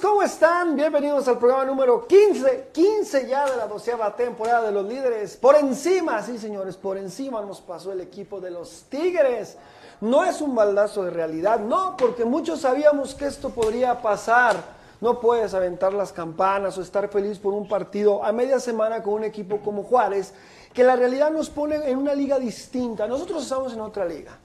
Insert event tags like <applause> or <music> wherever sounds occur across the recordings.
¿Cómo están? Bienvenidos al programa número 15, 15 ya de la doceava temporada de los líderes. Por encima, sí señores, por encima nos pasó el equipo de los Tigres. No es un baldazo de realidad, no, porque muchos sabíamos que esto podría pasar. No puedes aventar las campanas o estar feliz por un partido a media semana con un equipo como Juárez, que la realidad nos pone en una liga distinta. Nosotros estamos en otra liga.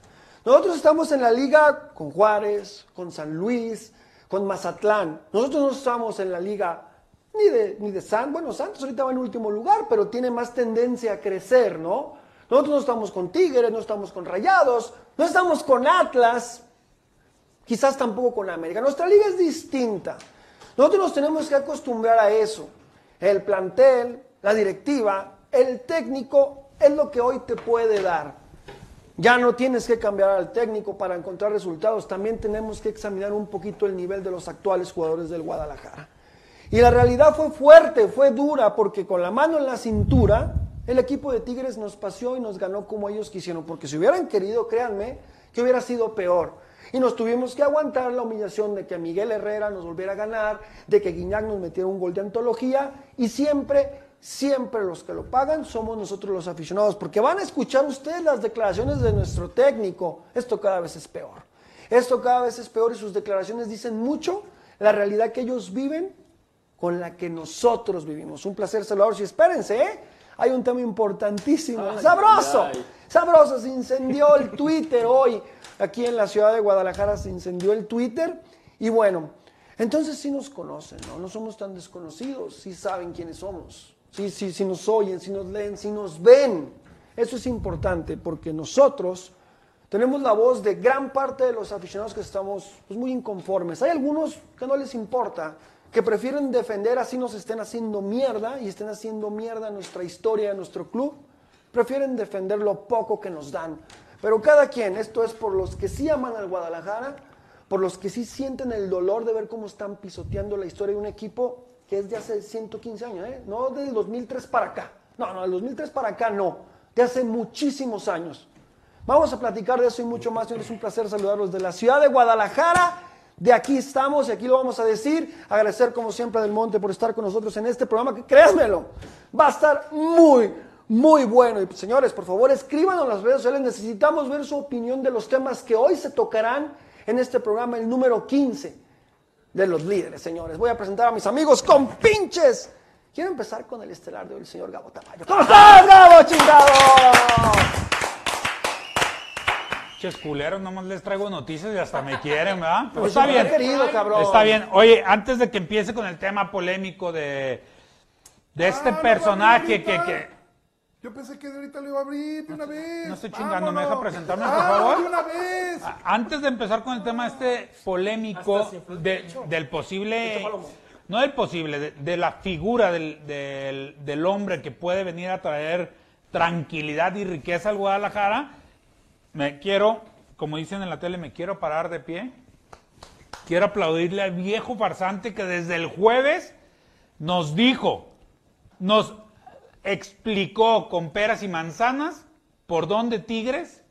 Nosotros estamos en la liga con Juárez, con San Luis, con Mazatlán. Nosotros no estamos en la liga ni de, ni de San, bueno, Santos ahorita va en último lugar, pero tiene más tendencia a crecer, ¿no? Nosotros no estamos con Tigres, no estamos con Rayados, no estamos con Atlas, quizás tampoco con América. Nuestra liga es distinta. Nosotros nos tenemos que acostumbrar a eso. El plantel, la directiva, el técnico es lo que hoy te puede dar. Ya no tienes que cambiar al técnico para encontrar resultados, también tenemos que examinar un poquito el nivel de los actuales jugadores del Guadalajara. Y la realidad fue fuerte, fue dura, porque con la mano en la cintura, el equipo de Tigres nos paseó y nos ganó como ellos quisieron, porque si hubieran querido, créanme, que hubiera sido peor. Y nos tuvimos que aguantar la humillación de que Miguel Herrera nos volviera a ganar, de que Guiñac nos metiera un gol de antología, y siempre siempre los que lo pagan somos nosotros los aficionados, porque van a escuchar ustedes las declaraciones de nuestro técnico. Esto cada vez es peor. Esto cada vez es peor y sus declaraciones dicen mucho la realidad que ellos viven con la que nosotros vivimos. Un placer saludarlos y espérense, ¿eh? Hay un tema importantísimo, sabroso, sabroso, se incendió el Twitter hoy, aquí en la ciudad de Guadalajara se incendió el Twitter y bueno, entonces sí nos conocen, ¿no? No somos tan desconocidos, sí saben quiénes somos. Si, si, si nos oyen, si nos leen, si nos ven. Eso es importante porque nosotros tenemos la voz de gran parte de los aficionados que estamos pues, muy inconformes. Hay algunos que no les importa, que prefieren defender así nos estén haciendo mierda y estén haciendo mierda nuestra historia, nuestro club. Prefieren defender lo poco que nos dan. Pero cada quien, esto es por los que sí aman al Guadalajara, por los que sí sienten el dolor de ver cómo están pisoteando la historia de un equipo que es de hace 115 años, ¿eh? no del 2003 para acá. No, no, del 2003 para acá no, de hace muchísimos años. Vamos a platicar de eso y mucho más. Señores, es un placer saludarlos de la ciudad de Guadalajara. De aquí estamos y aquí lo vamos a decir. Agradecer como siempre a Del Monte por estar con nosotros en este programa que créanmelo, va a estar muy, muy bueno. Y señores, por favor, escríbanos en las redes sociales. Necesitamos ver su opinión de los temas que hoy se tocarán en este programa, el número 15 de los líderes, señores. Voy a presentar a mis amigos con pinches. Quiero empezar con el estelar de hoy, el señor Gabo Tamayo. ¿Cómo estás, Gabo, chingado? Ches culeros, nomás les traigo noticias y hasta me quieren, ¿verdad? Pero <laughs> Pues está bien. querido, cabrón. Está bien. Oye, antes de que empiece con el tema polémico de, de este Ah, no, personaje que... Yo pensé que de ahorita lo iba a abrir de una vez. no estoy chingando, ¿me deja presentarme, por Ah, favor? de una vez. a- Antes de empezar con el tema este polémico de- del posible... No del posible, de, de la figura del, del- del hombre que puede venir a traer tranquilidad y riqueza al Guadalajara, me quiero, como dicen en la tele, me quiero parar de pie. Quiero aplaudirle al viejo farsante que desde el jueves nos dijo, nos explicó con peras y manzanas por dónde Tigres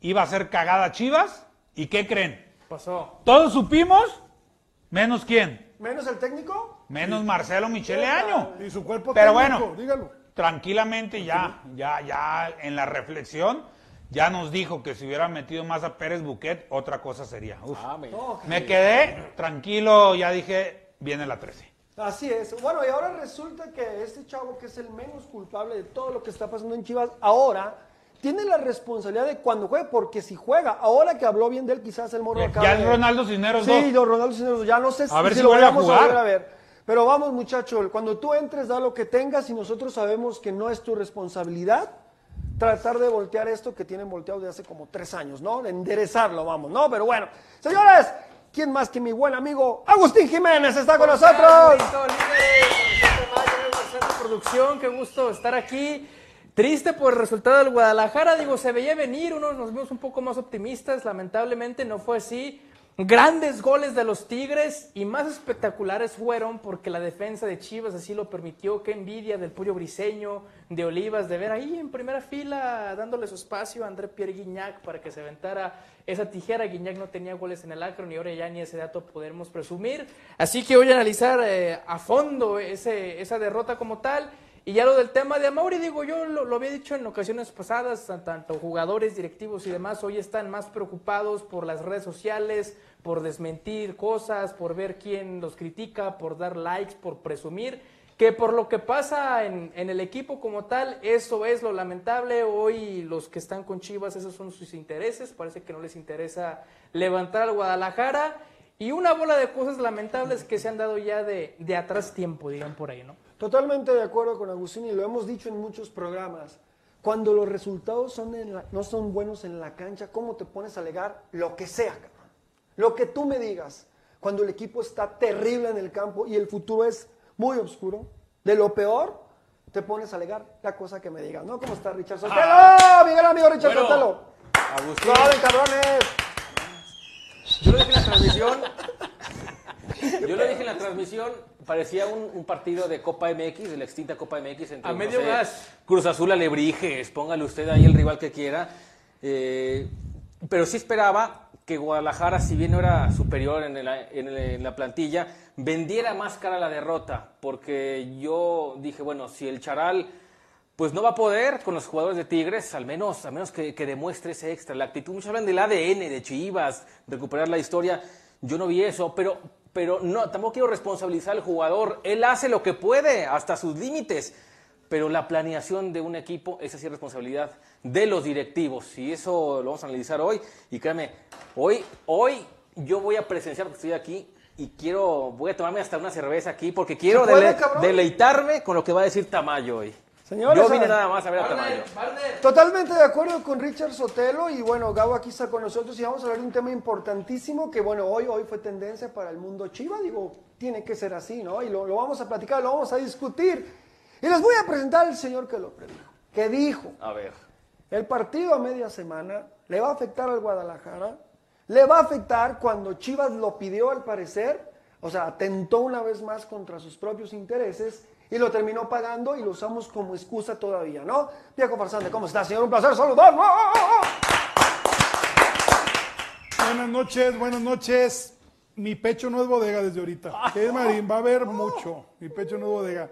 iba a ser cagada a Chivas. ¿Y qué creen? Pasó. Todos supimos, menos quién, ¿Menos el técnico? menos Marcelo Michele Año. Y su cuerpo Pero técnico, bueno. dígalo. tranquilamente ya, ya, ya en la reflexión, ya nos dijo que si hubiera metido más a Pérez Buquet, otra cosa sería. Uf. Ah, Me quedé tranquilo, ya dije, viene la 13. Así es. Bueno, y ahora resulta que este chavo, que es el menos culpable de todo lo que está pasando en Chivas, ahora tiene la responsabilidad de cuando juegue, porque si juega, ahora que habló bien de él, quizás el morro Ya, acaba ya el Ronaldo Cisneros Sí, 2. los Ronaldo Cisneros, ya no sé A ver si si lo a vamos a volver a ver. Pero vamos, muchacho, cuando tú entres, da lo que tengas y nosotros sabemos que no es tu responsabilidad tratar de voltear esto que tienen volteado de hace como tres años, ¿no? De enderezarlo, vamos, ¿no? Pero bueno, señores, ¿quién más que mi buen amigo Agustín Jiménez está con nosotros? Producción, qué gusto estar aquí. Triste por el resultado del Guadalajara, digo, se veía venir, unos nos vimos un poco más optimistas, lamentablemente no fue así. Grandes goles de los Tigres y más espectaculares fueron porque la defensa de Chivas así lo permitió. Qué envidia del Pollo Briseño, de Olivas, de ver ahí en primera fila dándole su espacio a André Pierre Guignac para que se aventara esa tijera. Guignac no tenía goles en el Akron y ahora ya ni ese dato podemos presumir. Así que voy a analizar eh, a fondo ese, esa derrota como tal. Y ya lo del tema de Amauri, digo, yo lo, lo había dicho en ocasiones pasadas, tan- tanto jugadores, directivos y demás, hoy están más preocupados por las redes sociales, por desmentir cosas, por ver quién los critica, por dar likes, por presumir, que por lo que pasa en, en el equipo como tal, eso es lo lamentable. Hoy los que están con Chivas, esos son sus intereses, parece que no les interesa levantar al Guadalajara. Y una bola de cosas lamentables que se han dado ya de, de atrás tiempo, digan por ahí, ¿no? Totalmente de acuerdo con Agustín y lo hemos dicho en muchos programas. Cuando los resultados son en la- no son buenos en la cancha, ¿cómo te pones a alegar lo que sea, cabrón? Lo que tú me digas. Cuando el equipo está terrible en el campo y el futuro es muy oscuro, de lo peor, te pones a alegar la cosa que me digas, ¿no? ¿Cómo está Richard Sotelo? Miguel amigo Richard Bueno, Sotelo. Agustín, ¡Suave, cabrones! yo lo dije en la transmisión. <laughs> Yo lo dije en la transmisión, parecía un, un partido de Copa MX, de la extinta Copa MX. Entre, A no medio sé, gas. Cruz Azul Alebrijes, póngale usted ahí el rival que quiera. Eh, pero sí esperaba que Guadalajara, si bien no era superior en, el- en el- en la plantilla, vendiera más cara la derrota, porque yo dije, bueno, si el Charal pues no va a poder con los jugadores de Tigres, al menos, al menos que, que demuestre ese extra, la actitud. Muchos hablan del ADN, de Chivas, recuperar la historia. Yo no vi eso, pero, pero no, tampoco quiero responsabilizar al jugador. Él hace lo que puede, hasta sus límites. Pero la planeación de un equipo, es responsabilidad de los directivos. Y eso lo vamos a analizar hoy. Y créame, hoy, hoy yo voy a presenciar, porque estoy aquí, y quiero, voy a tomarme hasta una cerveza aquí, porque quiero deleitarme con lo que va a decir Tamayo hoy. Señores, yo vine nada más a ver a Tamayo. Totalmente de acuerdo con Richard Sotelo y bueno, Gabo aquí está con nosotros y vamos a hablar de un tema importantísimo que bueno, hoy, hoy fue tendencia para el mundo chiva, digo, tiene que ser así, ¿no? Y lo, lo vamos a platicar, lo vamos a discutir. Y les voy a presentar al señor que lo predijo, que dijo, A ver. el partido a media semana le va a afectar al Guadalajara, le va a afectar cuando Chivas lo pidió al parecer, o sea, atentó una vez más contra sus propios intereses y lo terminó pagando y lo usamos como excusa todavía, ¿no? Viejo farsante, ¿cómo está, señor? Un placer saludarlo. Buenas noches, buenas noches. Mi pecho no es bodega desde ahorita. ¿Qué es Marín? Va a haber mucho. Mi pecho no es bodega.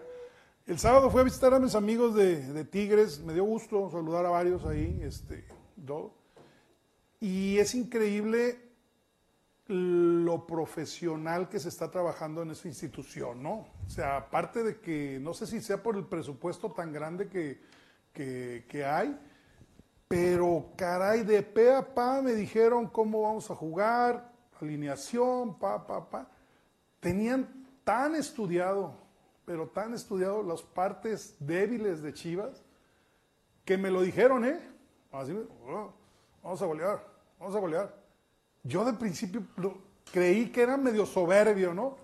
El sábado fui a visitar a mis amigos de, de Tigres. Me dio gusto saludar a varios ahí. Este, todo. Y es increíble lo profesional que se está trabajando en esa institución, ¿no? O sea, aparte de que, no sé si sea por el presupuesto tan grande que, que, hay, pero caray, de pe a pa me dijeron cómo vamos a jugar, alineación, pa, pa, pa. Tenían tan estudiado, pero tan estudiado las partes débiles de Chivas, que me lo dijeron, ¿eh? "Oh, vamos a golear, vamos a golear. Yo de principio creí que era medio soberbio, ¿no?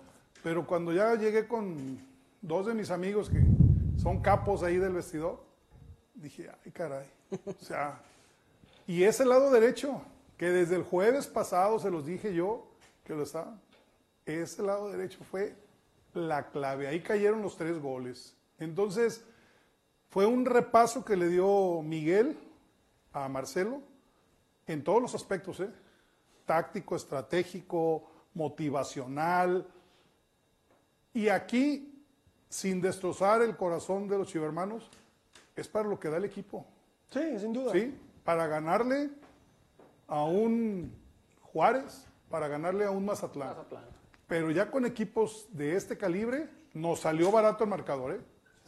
Pero cuando ya llegué con dos de mis amigos que son capos ahí del vestidor, dije, ay caray. O sea, y ese lado derecho, que desde el jueves pasado se los dije yo, que lo estaba, ese lado derecho fue la clave. Ahí cayeron los tres goles. Entonces, fue un repaso que le dio Miguel a Marcelo en todos los aspectos, ¿eh? Táctico, estratégico, motivacional. Y aquí, sin destrozar el corazón de los chivermanos, es para lo que da el equipo. Sí, sin duda. ¿sí? Para ganarle a un Juárez, para ganarle a un Mazatlán. Pero ya con equipos de este calibre, nos salió barato el marcador, ¿eh?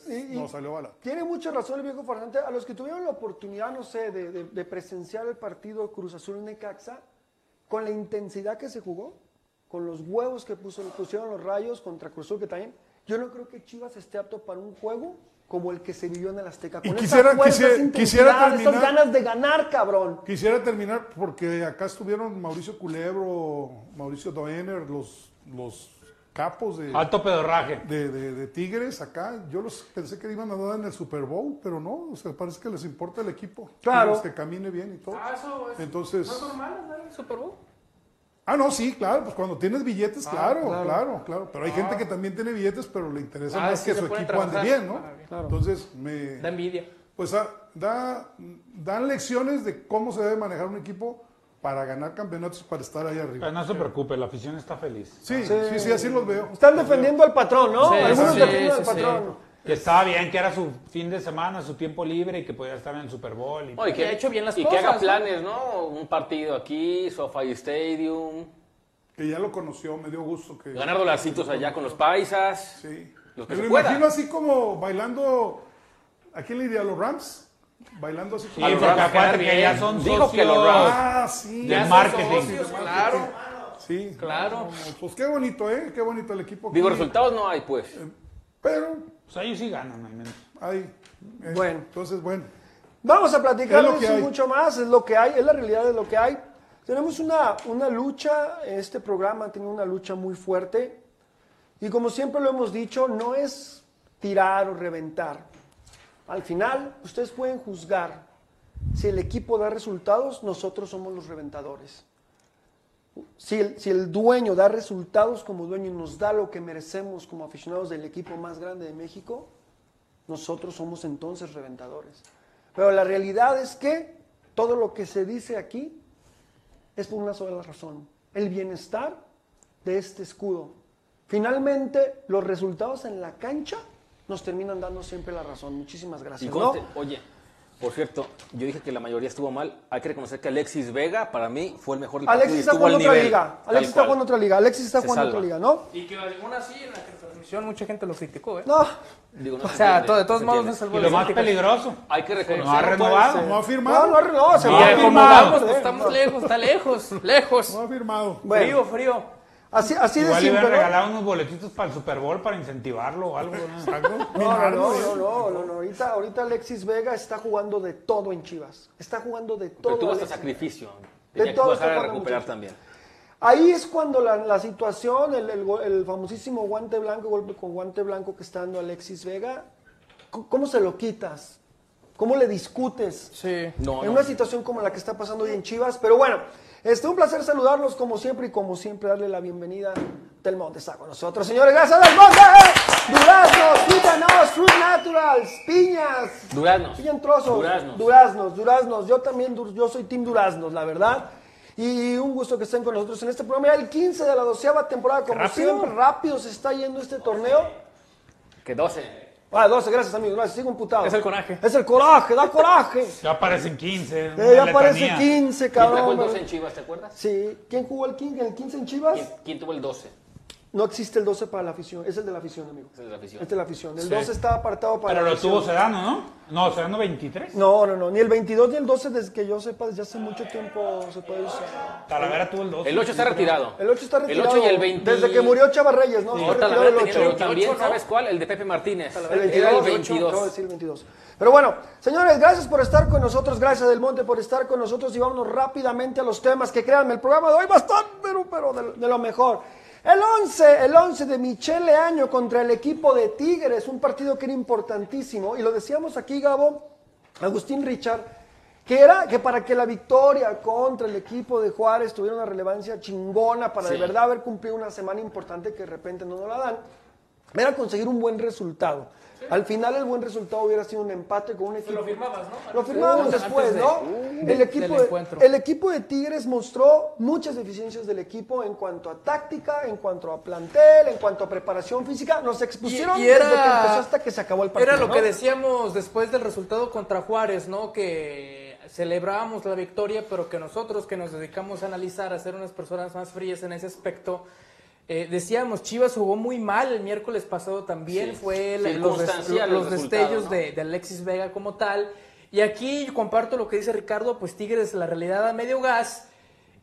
Y- Nos salió barato. Tiene mucha razón el viejo Fernández. A los que tuvieron la oportunidad, no sé, de, de- de presenciar el partido Cruz Azul Necaxa, con la intensidad que se jugó, con los huevos que puso, pusieron los rayos contra Cruz Azul, que también, yo no creo que Chivas esté apto para un juego como el que se vivió en el Azteca. Y Con quisiera- fuerza, quisiera- quisiera esas terminar- ganas de ganar, cabrón. Quisiera terminar porque acá estuvieron Mauricio Culebro, Mauricio Doener, los, los capos de, Alto pedorraje. de, de- de Tigres acá. Yo los pensé que iban a dar en el Super Bowl, pero no, o sea, parece que les importa el equipo. Claro. Que camine bien y todo. Ah, eso es. Entonces, ¿No es normal andar en Super Bowl? ah, no, sí, claro, pues cuando tienes billetes, claro, claro. claro, claro, Pero hay gente que también tiene billetes, pero le interesa Ah, más sí que su equipo ande bien, ¿no? Ah. Claro. Entonces, me, Da envidia. pues ah, da, dan lecciones de cómo se debe manejar un equipo para ganar campeonatos y para estar ahí arriba. Pero no se preocupe, la afición está feliz. Sí, sí, sí, así los veo. Están defendiendo al patrón, ¿no? Sí, Algunos sí, defienden sí, al sí. patrón. Que estaba bien, que era su fin de semana, su tiempo libre y que podía estar en el Super Bowl. y- y Que ha hecho bien las y cosas, que haga planes, ¿no? Un partido aquí, SoFi Stadium, Que ya lo conoció, me dio gusto que... ganar dolarcitos allá con los paisas. Sí. Los que Me se lo pueda. imagino así como bailando... ¿A quién le diría? ¿A los Rams? Bailando así Sí, porque quedar que ya bien. son Dijo socios que los Rams. Ah, sí. son marketing. socios, claro. Sí. Claro. Pues qué bonito, ¿eh? Qué bonito el equipo. Digo, aquí. resultados no hay, pues. Pero, Pues ellos sí ganan al menos. ahí. eh, Bueno. Entonces, bueno. Vamos a platicar lo de eso hay. mucho más, es lo que hay, es la realidad de lo que hay. Tenemos una, una lucha, este programa ha tenido una lucha muy fuerte y como siempre lo hemos dicho, no es tirar o reventar. Al final, ustedes pueden juzgar si el equipo da resultados, nosotros somos los reventadores. Si el, si el dueño da resultados como dueño y nos da lo que merecemos como aficionados del equipo más grande de México, nosotros somos entonces reventadores. Pero la realidad es que todo lo que se dice aquí es por una sola razón, el bienestar de este escudo. Finalmente, los resultados en la cancha nos terminan dando siempre la razón. Muchísimas Y gracias. conste, ¿no? oye, por cierto, yo dije que la mayoría estuvo mal. Hay que reconocer que Alexis Vega, para mí, fue el mejor del Alexis y está jugando otra nivel. liga. Alexis está jugando otra liga. Alexis está Se jugando salva. otra liga, ¿no? Y que aún así en la transmisión mucha gente lo criticó, ¿eh? No. Digo, no O se sea, de no todos modos no salvó Y lo más peligroso, Hay que reconocer. no ha renovado. No ha firmado. No, no, no, se Y va como Vamos, ¿eh? estamos lejos, está lejos, lejos. No ha firmado. Bueno. Frío, frío. Así, así de Igual le simple, ¿no? regalado unos boletitos para el Super Bowl para incentivarlo o algo. ¿no? No, no, no, no, no. Ahorita, ahorita Alexis Vega está jugando de todo en Chivas. Está jugando de todo. Pero tuvo hasta sacrificio. De Tenía que todo bajar está a recuperar también. Ahí es cuando la, la situación, el, el famosísimo guante blanco, golpe con guante blanco que está dando Alexis Vega, ¿cómo se lo quitas? ¿Cómo le discutes? Sí. No, en no. una situación como la que está pasando hoy en Chivas. Pero bueno, este, un placer saludarlos como siempre y como siempre darle la bienvenida. Del Monte está con nosotros, señores. Gracias Del Monte. Duraznos, Quítanos, Fruit Naturals, piñas. Duraznos. Piña en trozos. Duraznos. Duraznos, duraznos. Yo también, yo soy Team Duraznos, la verdad. Y un gusto que estén con nosotros en este programa. Ya el 15 de la doceava temporada, como siempre, rápido se está yendo este torneo. Que 12. Ah, 12, gracias amigos, gracias, sigo imputado. Es el coraje. Es el coraje, da coraje. <laughs> Ya aparecen 15. Eh, ya parece letanía. 15, ¿Quién trajo cabrón. el 12 en Chivas, te acuerdas? Sí, ¿quién jugó el 15, el 15 en Chivas? ¿Quién, quién tuvo el 12? No existe el 12 para la afición, es el de la afición, amigo. Es de la afición. Es de la afición. El Sí. 12 está apartado para Pero la lo afición. tuvo Sedano, ¿no? No, Sedano 23. No, no, no, ni el 22 ni el 12, desde que yo sepa, desde hace mucho tiempo se puede usar. Talavera tuvo el 12. El 8 está retirado. El 8 está El retirado. 8 y el 20. Desde que murió Chava Reyes, ¿no? Sí, Está retirado Talavera el tenía 8. el 28, también, ¿sabes cuál? El de Pepe Martínez. El Era 22, el acabo de 22. decir el 22. Pero bueno, señores, gracias por estar con nosotros, gracias Del Monte por estar con nosotros y vámonos rápidamente a los temas que créanme, el programa de hoy va a estar, pero, pero de, de lo mejor. El 11, el 11 de Michele Año contra el equipo de Tigres, un partido que era importantísimo y lo decíamos aquí, Gabo, Agustín Richard, que era que para que la victoria contra el equipo de Juárez tuviera una relevancia chingona para de verdad haber cumplido una semana importante que de repente no nos la dan. era conseguir un buen resultado. Al final el buen resultado hubiera sido un empate con un equipo. Lo firmabas, ¿no? Lo firmábamos después, de- ¿no? Uh, el, equipo de, el equipo de Tigres mostró muchas deficiencias del equipo en cuanto a táctica, en cuanto a plantel, en cuanto a preparación física. Nos expusieron Y- y era- desde que empezó hasta que se acabó el partido. Era lo ¿no? que decíamos después del resultado contra Juárez, ¿no? Que celebrábamos la victoria, pero que nosotros que nos dedicamos a analizar, a ser unas personas más frías en ese aspecto, eh, decíamos, Chivas jugó muy mal el miércoles pasado también, Sí, fue el- los, des- destellos ¿no? de, de Alexis Vega como tal. Y aquí comparto lo que dice Ricardo, pues Tigres la realidad a medio gas.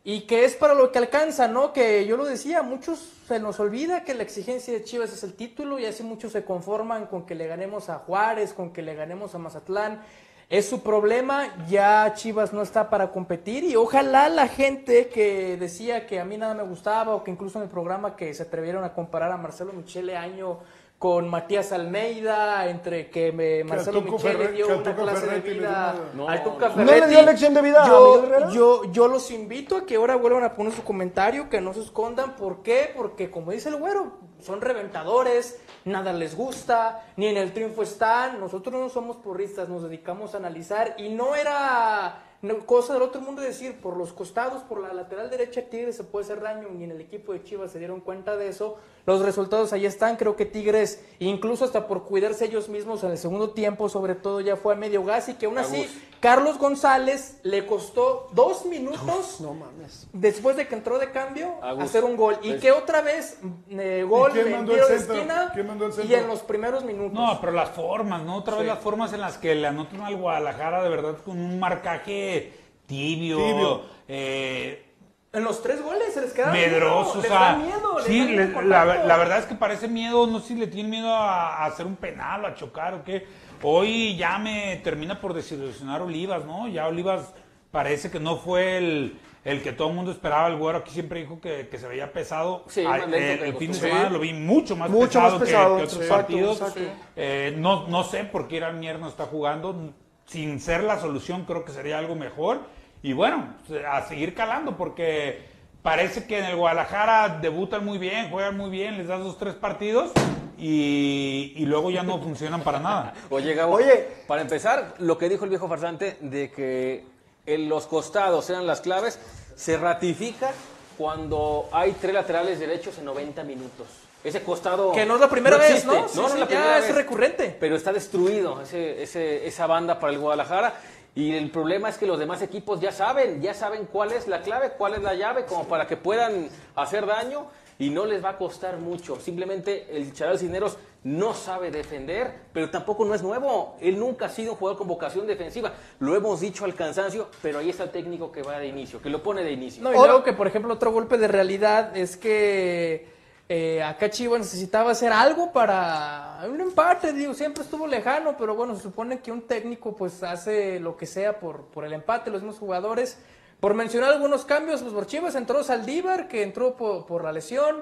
Y que es para lo que alcanza, ¿no? Que yo lo decía, muchos se nos olvida que la exigencia de Chivas es el título y así muchos se conforman con que le ganemos a Juárez, con que le ganemos a Mazatlán. Es su problema, ya Chivas no está para competir y ojalá la gente que decía que a mí nada me gustaba o que incluso en el programa que se atrevieron a comparar a Marcelo Michele Año con Matías Almeida, entre que me, Marcelo Michele Ferre- dio que una clase de Ferretti vida una- al Tuca ¿No le Ferretti. dio lección de vida yo, yo, yo los invito a que ahora vuelvan a poner su comentario, que no se escondan. ¿Por qué? Porque como dice el güero, son reventadores, nada les gusta, ni en el triunfo están. Nosotros no somos porristas, nos dedicamos a analizar y no era cosa del otro mundo decir por los costados, por la lateral derecha Tigres se puede hacer daño, ni en el equipo de Chivas se dieron cuenta de eso. Los resultados ahí están, creo que Tigres, incluso hasta por cuidarse ellos mismos en el segundo tiempo, sobre todo ya fue a medio gas y que aún así Agus. Carlos González le costó dos minutos No mames. después de que entró de cambio Agus. hacer un gol y que otra vez eh, gol en mandó tiro el de esquina ¿Quién mandó el y en los primeros minutos. No, pero las formas, ¿no? Otra vez las formas en las que le anotan al Guadalajara, de verdad, con un marcaje tibio, Tibio. eh, en los tres goles se les queda medroso, o les sea, da miedo, les sí, da miedo la, verdad es que parece miedo, no sé si le tienen miedo a, a hacer un penal o a chocar o qué. Hoy ya me termina por desilusionar Olivas, ¿no? Ya Olivas parece que no fue el, el que todo el mundo esperaba. El güero aquí siempre dijo que, que se veía pesado. Sí, Ah, eh, el fin de semana lo vi mucho más Mucho pesado, más que- pesado, que, otros sí, exacto, partidos. exacto. Eh, no, no sé por qué Irán Mier no está jugando. Sin ser la solución, creo que sería algo mejor. Y bueno, a seguir calando, porque parece que en el Guadalajara debutan muy bien, juegan muy bien, les das dos, tres partidos y, y luego ya no <laughs> funcionan para nada. Oye, Gabo, Oye. para empezar, lo que dijo el viejo farsante de que en los costados eran las claves, se ratifica cuando hay tres laterales derechos en 90 minutos. Ese costado. Que no es la primera vez. ¿no? Sí, no, no sí, es la ya primera es vez. recurrente. Pero está destruido ese, ese- esa banda para el Guadalajara. Y el problema es que los demás equipos ya saben, ya saben cuál es la clave, cuál es la llave, como para que puedan hacer daño y no les va a costar mucho. Simplemente el Charal Cisneros no sabe defender, pero tampoco no es nuevo. Él nunca ha sido un jugador con vocación defensiva. Lo hemos dicho al cansancio, pero ahí está el técnico que va de inicio, que lo pone de inicio. No, y luego que, por ejemplo, otro golpe de realidad es que eh, acá Chivas necesitaba hacer algo para un empate, digo, siempre estuvo lejano, pero bueno, se supone que un técnico pues hace lo que sea por, por el empate, los mismos jugadores. Por mencionar algunos cambios, pues por Chivas entró Saldívar, que entró por, por la lesión,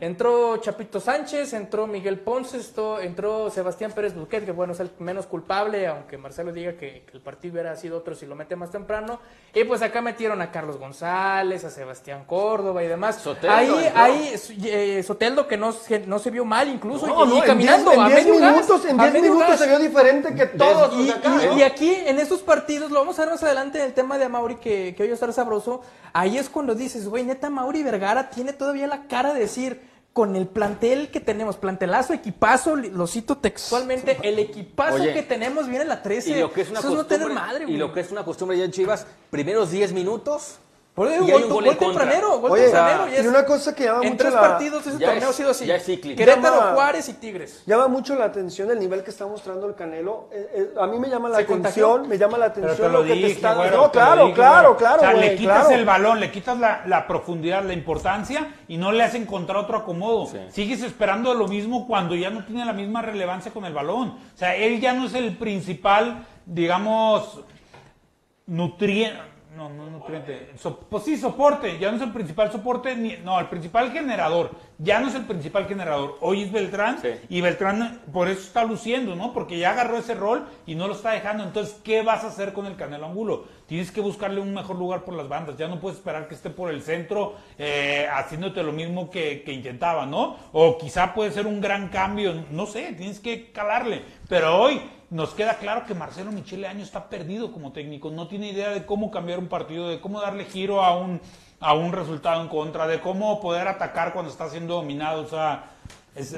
entró Chapito Sánchez, entró Miguel Ponce, esto- entró Sebastián Pérez Busquets, que bueno, es el menos culpable, aunque Marcelo diga que, que el partido hubiera sido otro si lo mete más temprano. Y pues acá metieron a Carlos González, a Sebastián Córdoba y demás. Soteldo ahí, ahí, eh, Soteldo que no, se- no se vio mal incluso, No, y, no, y caminando 10 a en 10 medio gas, minutos, en a 10 medio minutos gas. se vio diferente que todos Y, aquí, en estos partidos, lo vamos a ver más adelante en el tema de Amauri, que, que hoy va a estar sabroso. Ahí es cuando dices, güey, neta, Mauri Vergara tiene todavía la cara de decir, con el plantel que tenemos, plantelazo, equipazo, lo cito textualmente, el equipazo Oye, que tenemos viene la 13. Y lo que es una Eso es no costumbre, tener madre, y lo que es una costumbre ya en Chivas, primeros 10 minutos Por eso, y hay gol, un gol gol tempranero, gol Oye, tempranero. y una cosa que llama en mucho tres la- partidos ese torneo es- ha sido así. ya es cíclico. Querétaro, Llama- Juárez y Tigres. Llama mucho la atención el nivel que está mostrando el Canelo. Eh, eh, a mí me llama la ¿Se atención, contagió? me llama la Pero atención te lo que dije, te está güero, No, te claro, dije, claro, claro, O sea, güey, le quitas claro. el balón, le quitas la, la profundidad, la importancia y no le has encontrado otro acomodo. Sigues esperando lo mismo cuando ya no tiene la misma relevancia con el balón. O sea, él ya no es el principal, digamos, nutriente. No, no nutriente. So- pues sí, soporte. Ya no es el principal soporte. Ni, no, el principal generador. Ya no es el principal generador. Hoy es Beltrán. Sí. Y Beltrán por eso está luciendo, ¿no? Porque ya agarró ese rol y no lo está dejando. Entonces, ¿qué vas a hacer con el Canelo Angulo? Tienes que buscarle un mejor lugar por las bandas. Ya no puedes esperar que esté por el centro eh, haciéndote lo mismo que, que intentaba, ¿no? O quizá puede ser un gran cambio. No sé, tienes que calarle. Pero hoy nos queda claro que Marcelo Michele Año está perdido como técnico. No tiene idea de cómo cambiar un partido, de cómo darle giro a un, a un resultado en contra, de cómo poder atacar cuando está siendo dominado. O sea,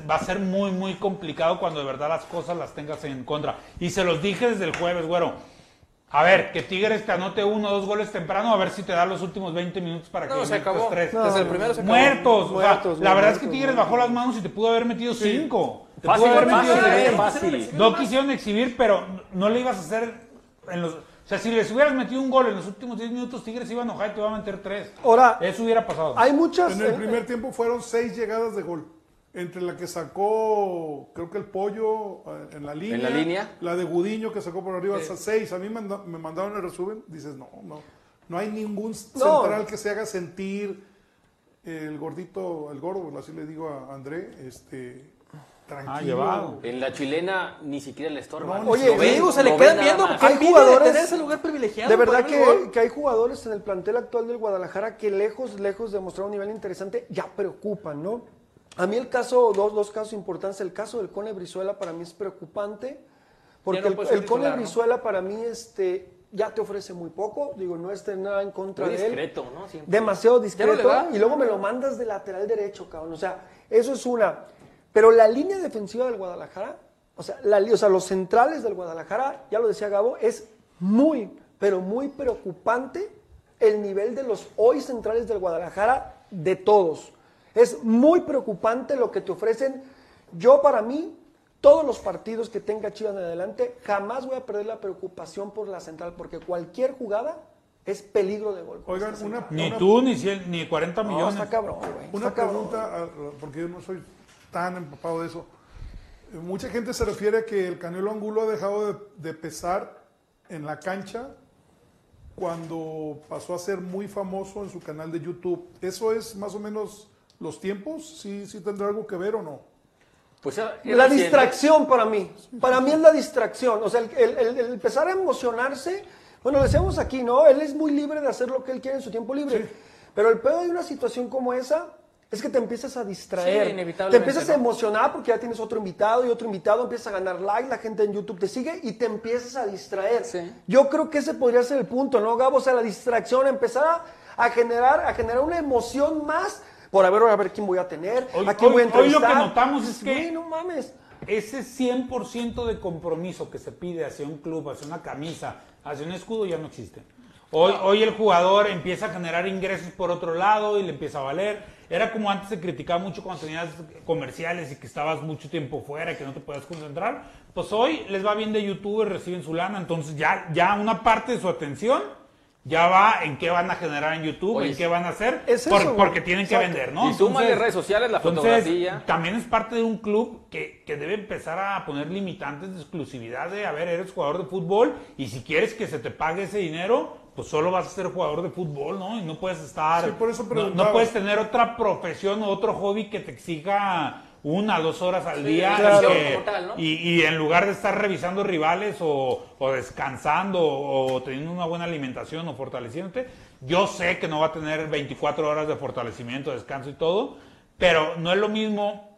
va a ser muy, muy complicado cuando de verdad las cosas las tengas en contra. Y se los dije desde el jueves, güero. A ver, que Tigres te anote uno o dos goles temprano, a ver si te da los últimos 20 minutos para que No, se acabó. tres. Desde el primero se acabó. Muertos. o sea, Muertos, la verdad es muertos, que Tigres muertos. bajó las manos y te pudo haber metido cinco. Te Fácil, pudo haber fácil, metido seis. fácil. No quisieron exhibir, pero no le ibas a hacer en los... O sea, si les hubieras metido un gol en los últimos 10 minutos, Tigres iba a enojar y te va a meter tres. Ahora, Eso hubiera pasado. hay muchas... En el eh, primer tiempo fueron seis llegadas de gol. Entre la que sacó, creo que el pollo eh, en la línea. la línea. La de Gudiño que sacó por arriba, esas seis. A mí me, manda- me mandaron el resumen. Dices, no, no. No hay ningún No. central que se haga sentir el gordito, el gordo, así le digo a André, este, tranquilo. Ah. En la chilena ni siquiera le estorba. No, Oye, ven, Digo, se le quedan viendo porque. Hay jugadores tener ese lugar privilegiado. De verdad que, que hay jugadores en el plantel actual del Guadalajara que lejos, lejos de mostrar un nivel interesante, ya preocupan, ¿no? A mí el caso, dos, dos casos importantes, el caso del Cone Brizuela para mí es preocupante, porque no el, Cone ¿no? Brizuela para mí este, ya te ofrece muy poco, digo, no esté nada en contra Muy de él. discreto, ¿no? Siempre. Demasiado discreto. no y luego me lo mandas de lateral derecho, cabrón. O sea, eso es una. Pero la línea defensiva del Guadalajara, o sea, la, o sea, los centrales del Guadalajara, ya lo decía Gabo, es muy, pero muy preocupante el nivel de los hoy centrales del Guadalajara de todos. Es muy preocupante lo que te ofrecen. Yo para mí, todos los partidos que tenga Chivas en adelante, jamás voy a perder la preocupación por la central, porque cualquier jugada es peligro de gol. Oigan, una, Ni una- tú, ni, cien- ni 40 No, millones. está cabrón, güey. Una está pregunta, ah, porque yo no soy tan empapado de eso. Mucha gente se refiere a que el Canelo Angulo ha dejado de, de pesar en la cancha cuando pasó a ser muy famoso en su canal de YouTube. ¿Eso es más o menos los tiempos? ¿Sí, sí tendrá algo que ver o no? Pues, es La reciente. distracción para mí. Para mí es la distracción. O sea, el, el- el- el empezar a emocionarse. Bueno, lo decíamos aquí, ¿no? Él es muy libre de hacer lo que él quiere en su tiempo libre. Pero el peor de una situación como esa es que te empiezas a distraer. Sí, te empiezas a emocionar porque ya tienes otro invitado y otro invitado, empiezas a ganar like, la gente en YouTube te sigue y te empiezas a distraer. Sí. Yo creo que ese podría ser el punto, ¿no, Gabo? O sea, la distracción, empezar a, a generar, a generar una emoción más por a ver, a ver quién voy a tener, Hoy- a quién voy a hoy- hoy lo que entrevistar. notamos es que- Güey, no mames. Ese 100% de compromiso que se pide hacia un club, hacia una camisa, hacia un escudo ya no existe. Hoy, hoy el jugador empieza a generar ingresos por otro lado y le empieza a valer. Era como antes se criticaba mucho cuando tenías comerciales y que estabas mucho tiempo fuera y que no te podías concentrar. Pues hoy les va bien de YouTube, reciben su lana, entonces ya, ya una parte de su atención ya va en qué van a generar en YouTube, Oye, en qué van a hacer, es por- eso, güey. porque tienen que vender, ¿no? Y súmale redes sociales, la entonces, fotografía. También es parte de un club que, que debe empezar a poner limitantes de exclusividad de, a ver, eres jugador de fútbol y si quieres que se te pague ese dinero, pues solo vas a ser jugador de fútbol, ¿no? Y no puedes estar... Sí, por eso no, no puedes tener otra profesión o otro hobby que te exija una, dos horas al día. claro. y, que- como tal, ¿no? y- y en lugar de estar revisando rivales o, o descansando o teniendo una buena alimentación o fortaleciéndote, yo sé que no va a tener 24 horas de fortalecimiento, descanso y todo, pero no es lo mismo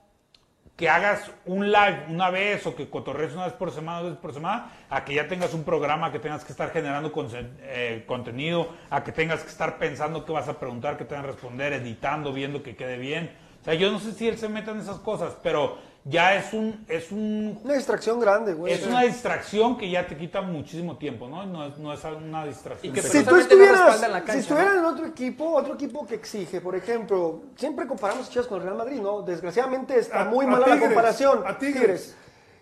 que hagas un live una vez o que cotorrees una vez por semana, dos veces por semana, a que ya tengas un programa, que tengas que estar generando eh, contenido, a que tengas que estar pensando qué vas a preguntar, qué te van a responder, editando, viendo que quede bien. O sea, yo no sé si él se meta en esas cosas, pero ya es un, es un Una distracción grande, güey. es una distracción que ya te quita muchísimo tiempo, ¿no? No es, no es una distracción. Y que Si tú estuvieras, respaldan la si cancha, estuvieran en otro equipo, otro equipo que exige, por ejemplo, siempre comparamos a Chivas con el Real Madrid, ¿no? Desgraciadamente está A- muy a mala la comparación. a Tigres.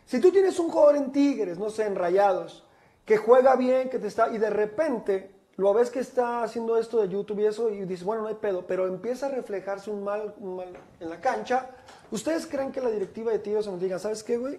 Si tú tienes un jugador en Tigres, no sé, en Rayados, que juega bien, que te está, y de repente lo ves que está haciendo esto de YouTube y eso, y dices, bueno, no hay pedo, pero empieza a reflejarse un mal, un mal en la cancha, ¿ustedes creen que la directiva de Tigres nos diga, ¿sabes qué, güey?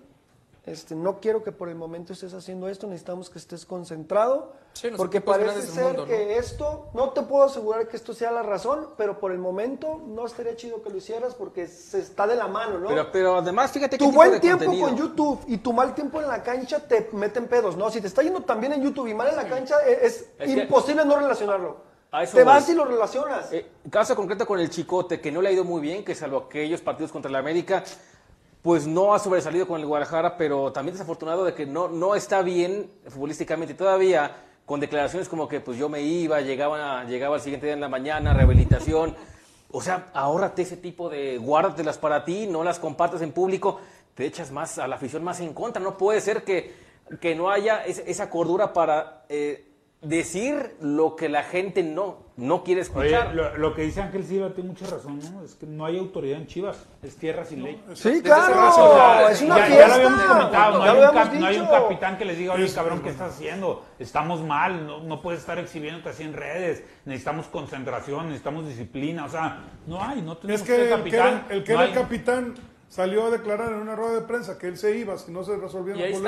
Este, no quiero que por el momento estés haciendo esto, necesitamos que estés concentrado, Sí, porque parece ser mundo, que esto, no te puedo asegurar que esto sea la razón, pero por el momento no estaría chido que lo hicieras porque se está de la mano, ¿no? Pero, pero además, fíjate qué tu buen de tiempo contenido. con YouTube y tu mal tiempo en la cancha te meten pedos, ¿no? Si te está yendo también en YouTube y mal en la cancha, e- es, que- imposible no relacionarlo. Te voy. vas y lo relacionas. Eh, caso concreto con el Chicote, que no le ha ido muy bien, que salvo aquellos partidos contra la América, pues no ha sobresalido con el Guadalajara, pero también desafortunado de que no, no está bien futbolísticamente todavía, con declaraciones como que pues yo me iba, llegaba, llegaba al siguiente día en la mañana, rehabilitación. O sea, ahórrate ese tipo de, guárdatelas para ti, no las compartas en público, te echas más a la afición más en contra. No puede ser que, que no haya es- esa cordura para eh, decir lo que la gente no, no quiere Oye, escuchar. lo, lo que dice Ángel Silva tiene mucha razón, ¿no? Es que no hay autoridad en Chivas, es tierra sin ley. sí, desde claro, O sea, es una ya, fiesta. ya lo habíamos comentado, no, hay lo un, habíamos cap- no hay un dicho. capitán que les diga, oye cabrón, ¿qué estás haciendo? Estamos mal, no, no puedes estar exhibiéndote así en redes, necesitamos concentración, necesitamos disciplina, o sea, no hay, no tenemos Es que el que era, el, que no era el hay- capitán salió a declarar en una rueda de prensa que él se iba si no se ahí los está,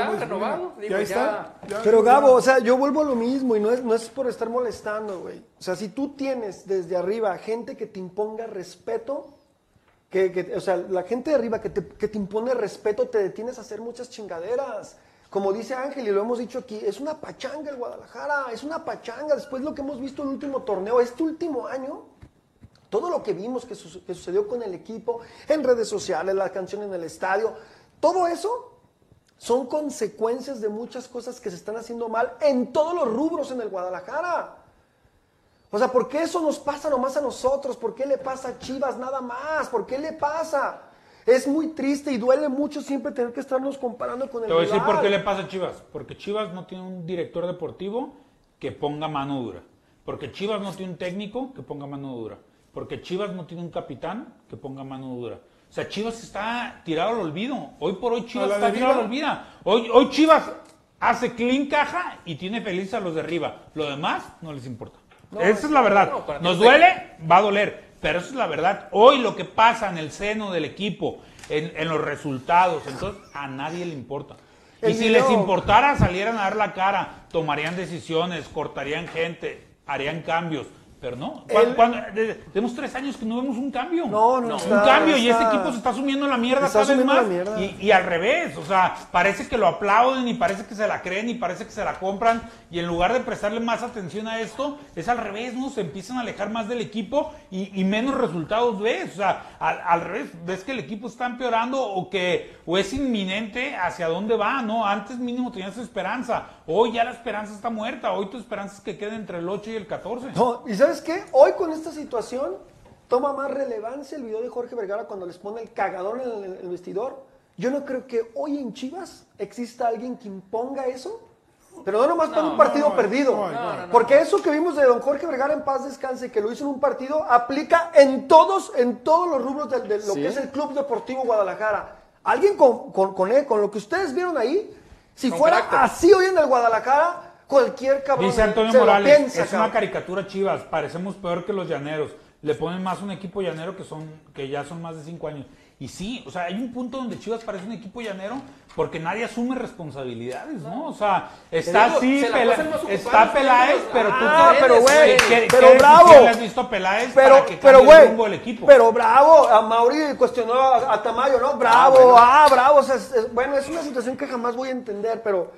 problemas. de renovado, digo, y ahí ya. está. ya- Pero ya- Gabo, o sea, yo vuelvo a lo mismo y no es, no es por estar molestando, güey. O sea, si tú tienes desde arriba gente que te imponga respeto, que, que- o sea, la gente de arriba que te, que te impone respeto, te detienes a hacer muchas chingaderas. Como dice Ángel y lo hemos dicho aquí, es una pachanga el Guadalajara, es una pachanga. Después lo que hemos visto el último torneo, este último año, todo lo que vimos que, su- que sucedió con el equipo, en redes sociales, la canción en el estadio, todo eso son consecuencias de muchas cosas que se están haciendo mal en todos los rubros en el Guadalajara. O sea, ¿por qué eso nos pasa nomás a nosotros? ¿Por qué le pasa a Chivas nada más? ¿Por qué le pasa? Es muy triste y duele mucho siempre tener que estarnos comparando con el Te voy a decir por qué le pasa a Chivas. Porque Chivas no tiene un director deportivo que ponga mano dura. Porque Chivas no tiene un técnico que ponga mano dura. Porque Chivas no tiene un capitán que ponga mano dura. O sea, Chivas está tirado al olvido. Hoy por hoy Chivas está deriva. tirado al olvido. Hoy, hoy Chivas hace clean caja y tiene feliz a los de arriba. Lo demás no les importa. Esa es la verdad. no, Nos duele, va a doler. Pero eso es la verdad. Hoy lo que pasa en el seno del equipo, en, en los resultados, entonces a nadie le importa. Y si video- les importara, salieran a dar la cara, tomarían decisiones, cortarían gente, harían cambios. Pero no, de- tenemos tres años que no vemos un cambio. No, no Un está- cambio y este equipo se está sumiendo la mierda cada vez más. la mierda. Y, y al revés, o sea, parece que lo aplauden y parece que se la creen y parece que se la compran. Y en lugar de prestarle más atención a esto, es al revés, ¿no? Se empiezan a alejar más del equipo y, y menos resultados ves. O sea, al, al revés, ves que el equipo está empeorando o que o es inminente hacia dónde va, ¿no? Antes mínimo tenías esperanza. Hoy ya la esperanza está muerta. Hoy tu esperanza es que quede entre el 8 y el 14. No, ¿y sabes qué? Hoy con esta situación toma más relevancia el video de Jorge Vergara cuando les pone el cagadón en el, el vestidor. Yo no creo que hoy en Chivas exista alguien que imponga eso. Pero no nomás para un partido no, perdido. no, no, no, Porque eso que vimos de don Jorge Vergara en paz descanse, que lo hizo en un partido, aplica en todos, en todos los rubros del- de, lo Sí. que es el Club Deportivo Guadalajara. Alguien con, con, con, él, con lo que ustedes vieron ahí, si Con fuera carácter. así hoy en el Guadalajara, cualquier cabrón Dice Antonio se Morales, piensa, es cabrón. una caricatura Chivas, parecemos peor que los llaneros. Le ponen más un equipo llanero que son que ya son más de cinco años. Y sí, o sea, hay un punto donde Chivas parece un equipo llanero porque nadie asume responsabilidades, ¿no? O sea, está digo, así, se Pela- está Peláez, pero tú Ah, ¿qué- pero güey, qué- pero qué bravo. le has visto a Peláez Pero, para que pero, cambie el güey, rumbo del equipo? pero bravo, a Mauri cuestionó a, a Tamayo, ¿no? Bravo, ah, bravo, o sea, es- es- bueno, es una situación que jamás voy a entender, pero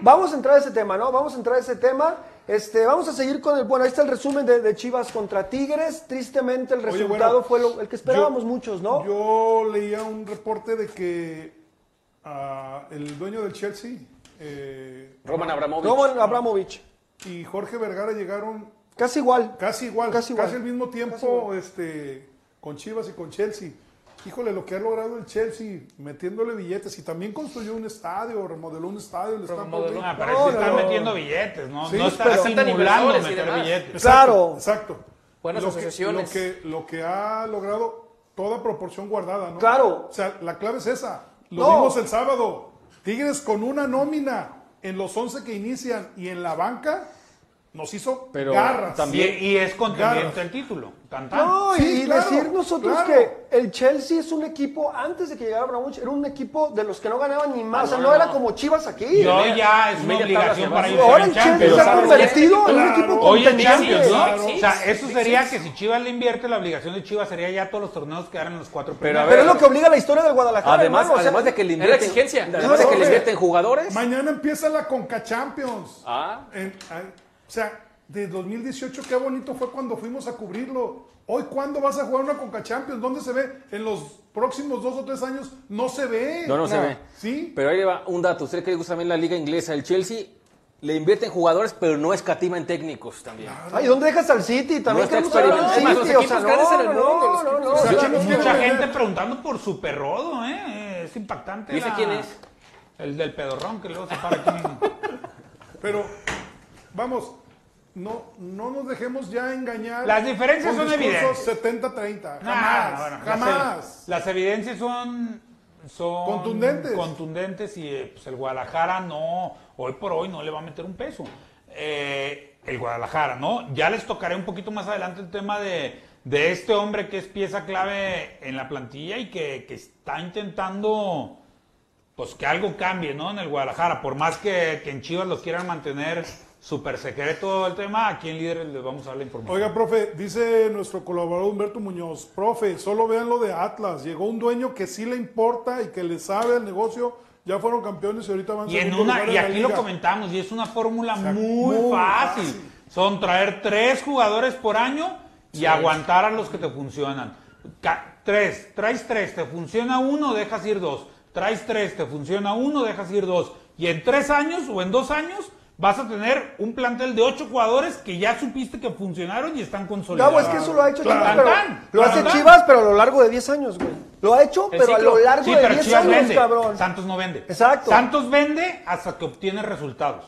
vamos a entrar a ese tema, ¿no? Vamos a entrar a ese tema, este, vamos a seguir con el, bueno, ahí está el resumen de, de Chivas contra Tigres, tristemente el Oye, resultado bueno, fue lo- el que esperábamos yo- muchos, ¿no? Yo leía un reporte de que ah, el dueño del Chelsea eh, Roman Abramovich. Roman Abramovich, y Jorge Vergara llegaron casi igual. casi igual, Casi casi, igual. al mismo Casi tiempo este, con Chivas y con Chelsea. Híjole, lo que ha logrado el Chelsea, metiéndole billetes y también construyó un estadio, remodeló un estadio, le está. Ah, pero No, están no. metiendo billetes, ¿no? Sí, no está pero- Aceptan simulando meter billetes. Claro. Exacto. Buenas lo que, lo, que, lo que ha logrado toda proporción guardada, ¿no? Claro. O sea, la clave es esa. Lo No. vimos el sábado. Tigres con una nómina en los 11 que inician y en la banca, nos hizo Pero garras. también- Y, y es contendiente el título. Tan, tan. No, Sí, y claro, decir nosotros claro. que el Chelsea es un equipo, antes de que llegara Abramovich, era un equipo de los que no ganaban ni más. o sea, no, no, no, era no. como Chivas aquí. Yo media- ya es tabla obligación para irse Ahora en el Chelsea Champions. se ha convertido en un equipo Hoy en contendiente. Champions, ¿no? O sea, eso sería que si Chivas le invierte, la obligación de Chivas sería ya todos los torneos quedar en los cuatro Pero, a primeros. Pero es lo que obliga la historia del Guadalajara. Además, además de que le la invierten, exigencia. además de que le No, invierten jugadores. Mañana empieza la Conca Champions. Ah. O sea, de 2018, qué bonito fue cuando fuimos a cubrirlo. Hoy, ¿cuándo vas a jugar una Conca Champions? ¿Dónde se ve? En los próximos dos o tres años no se ve. No, no, se ve. ¿Sí? Pero ahí va un dato. Usted que le gusta también la liga inglesa, el Chelsea le invierte en jugadores, pero no escatima en técnicos también. Ay, ¿dónde dejas al City? También No está. City. O sea, los en no, el no, mundo, no, no, o sea, grandes. Mucha gente preguntando por Super Rodo, ¿eh? Es impactante. ¿Dice la- quién es? El del pedorrón que luego se para aquí. Pero, vamos, no, no nos dejemos ya engañar. Las diferencias con son evidentes. 70-30. Nah, Jamás. bueno, jamás. Las, evidencias son, son Contundentes. contundentes y eh, pues, el Guadalajara no, hoy por hoy no le va a meter un peso. Eh, el Guadalajara, ¿no? Ya les tocaré un poquito más adelante el tema de, de este hombre que es pieza clave en la plantilla y que, que está intentando pues que algo cambie, ¿no? En el Guadalajara, por más que, que en Chivas lo quieran mantener súper secreto el tema, aquí en Líderes les vamos a dar la información. Oiga, profe, dice nuestro colaborador Humberto Muñoz, profe, solo vean lo de Atlas. Llegó un dueño que sí le importa y que le sabe el negocio. Ya fueron campeones y ahorita van Y, en una, y aquí lo comentamos, y es una fórmula sea, muy, muy fácil. fácil. Son traer tres jugadores por año y aguantar a los que te funcionan. Ca- tres, traes tres, te funciona uno, dejas ir dos. Traes tres, te funciona uno, dejas ir dos. Y en tres años o en dos años vas a tener un plantel de ocho jugadores que ya supiste que funcionaron y están consolidados. Gabo, es que eso lo ha hecho Claro. Chivas, pero Tan, lo hace tan. Chivas, pero a lo largo de 10 años, güey. Lo ha hecho, El pero a lo largo Sí, de pero 10 Chivas años, vende. cabrón. Santos no vende. Exacto. Santos vende hasta que obtiene resultados.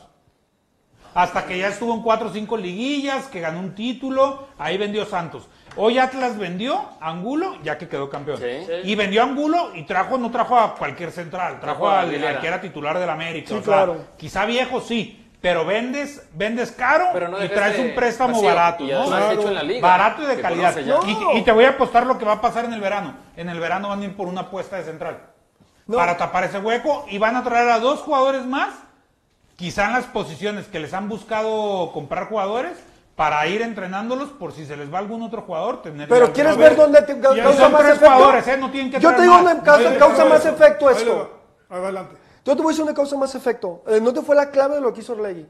Hasta que ya estuvo en cuatro o cinco liguillas, que ganó un título, ahí vendió Santos. Hoy Atlas vendió a Angulo, ya que quedó campeón. Sí. Y vendió a Angulo y trajo, no trajo a cualquier central, trajo Trajo a al, que era titular del América. Sí, o sea, claro. Quizá viejo, sí, pero vendes, vendes caro Pero no y traes un préstamo vacío. barato. Y ¿no? Claro. hecho en la liga. Barato y de calidad. No. Y, y te voy a apostar lo que va a pasar en el verano. En el verano van a ir por una apuesta de central. No. Para tapar ese hueco y van a traer a dos jugadores más, quizá en las posiciones que les han buscado comprar jugadores, para ir entrenándolos por si se les va algún otro jugador. Tener Pero ¿quieres ver dónde te causa más efecto? jugadores, ¿eh? No tienen que Yo te digo dónde causa, causa más efecto esto. Adelante. Yo te voy a decir una causa más efecto. Eh, ¿No te fue la clave de lo que hizo Orlegui?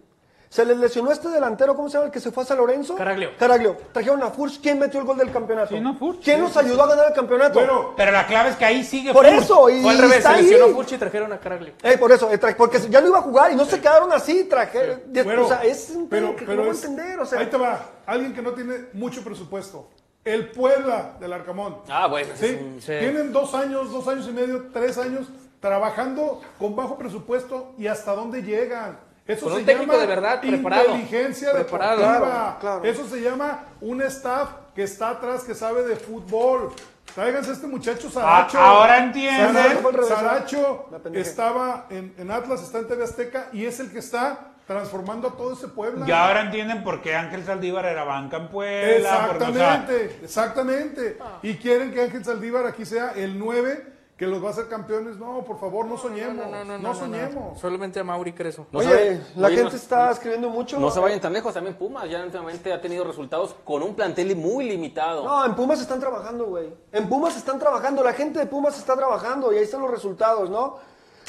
Se les lesionó este delantero, ¿cómo se llama? El que se fue a San Lorenzo. Caraglio. Caraglio. Trajeron a Furch. ¿Quién metió el gol del campeonato? Sí, no, Furch. ¿Quién nos ayudó a ganar el campeonato? Bueno, Pero la clave es que ahí sigue por Furch. eso. Y Fue al revés, se ahí. lesionó Furchi y trajeron a Caraglio. Eh, por eso, eh, porque ya no iba a jugar y no se quedaron así, traje, de- bueno, o sea, es un pero, tema que pero no voy a es- entender, o sea, ahí te va. Alguien que no tiene mucho presupuesto. El Puebla del Arcamón. Ah, bueno. ¿Sí? Sí. Tienen dos años, dos años y medio, tres años trabajando con bajo presupuesto y hasta dónde llegan. Eso Con se un técnico llama de verdad, preparado. inteligencia Preparado. deportiva. Claro, claro. Eso se llama un staff que está atrás, que sabe de fútbol. Tráiganse a este muchacho Saracho. Ah, ahora entienden. Saracho, Saracho estaba en, en Atlas, está en TV Azteca y es el que está transformando a todo ese Puebla. Y ahora entienden por qué Ángel Saldívar era banca en Puebla. porque, o sea, Exactamente, exactamente. Y quieren que Ángel Saldívar aquí sea el 9 que los va a hacer campeones. No, por favor, no soñemos. No, soñemos. Solamente a Mauri Creso. No oye, sabe- la oye, gente no- está escribiendo mucho. No se vayan tan lejos, también Pumas ya últimamente ha tenido resultados con un plantel muy limitado. No, en Pumas están trabajando, güey. En Pumas están trabajando, la gente de Pumas está trabajando y ahí están los resultados, ¿no?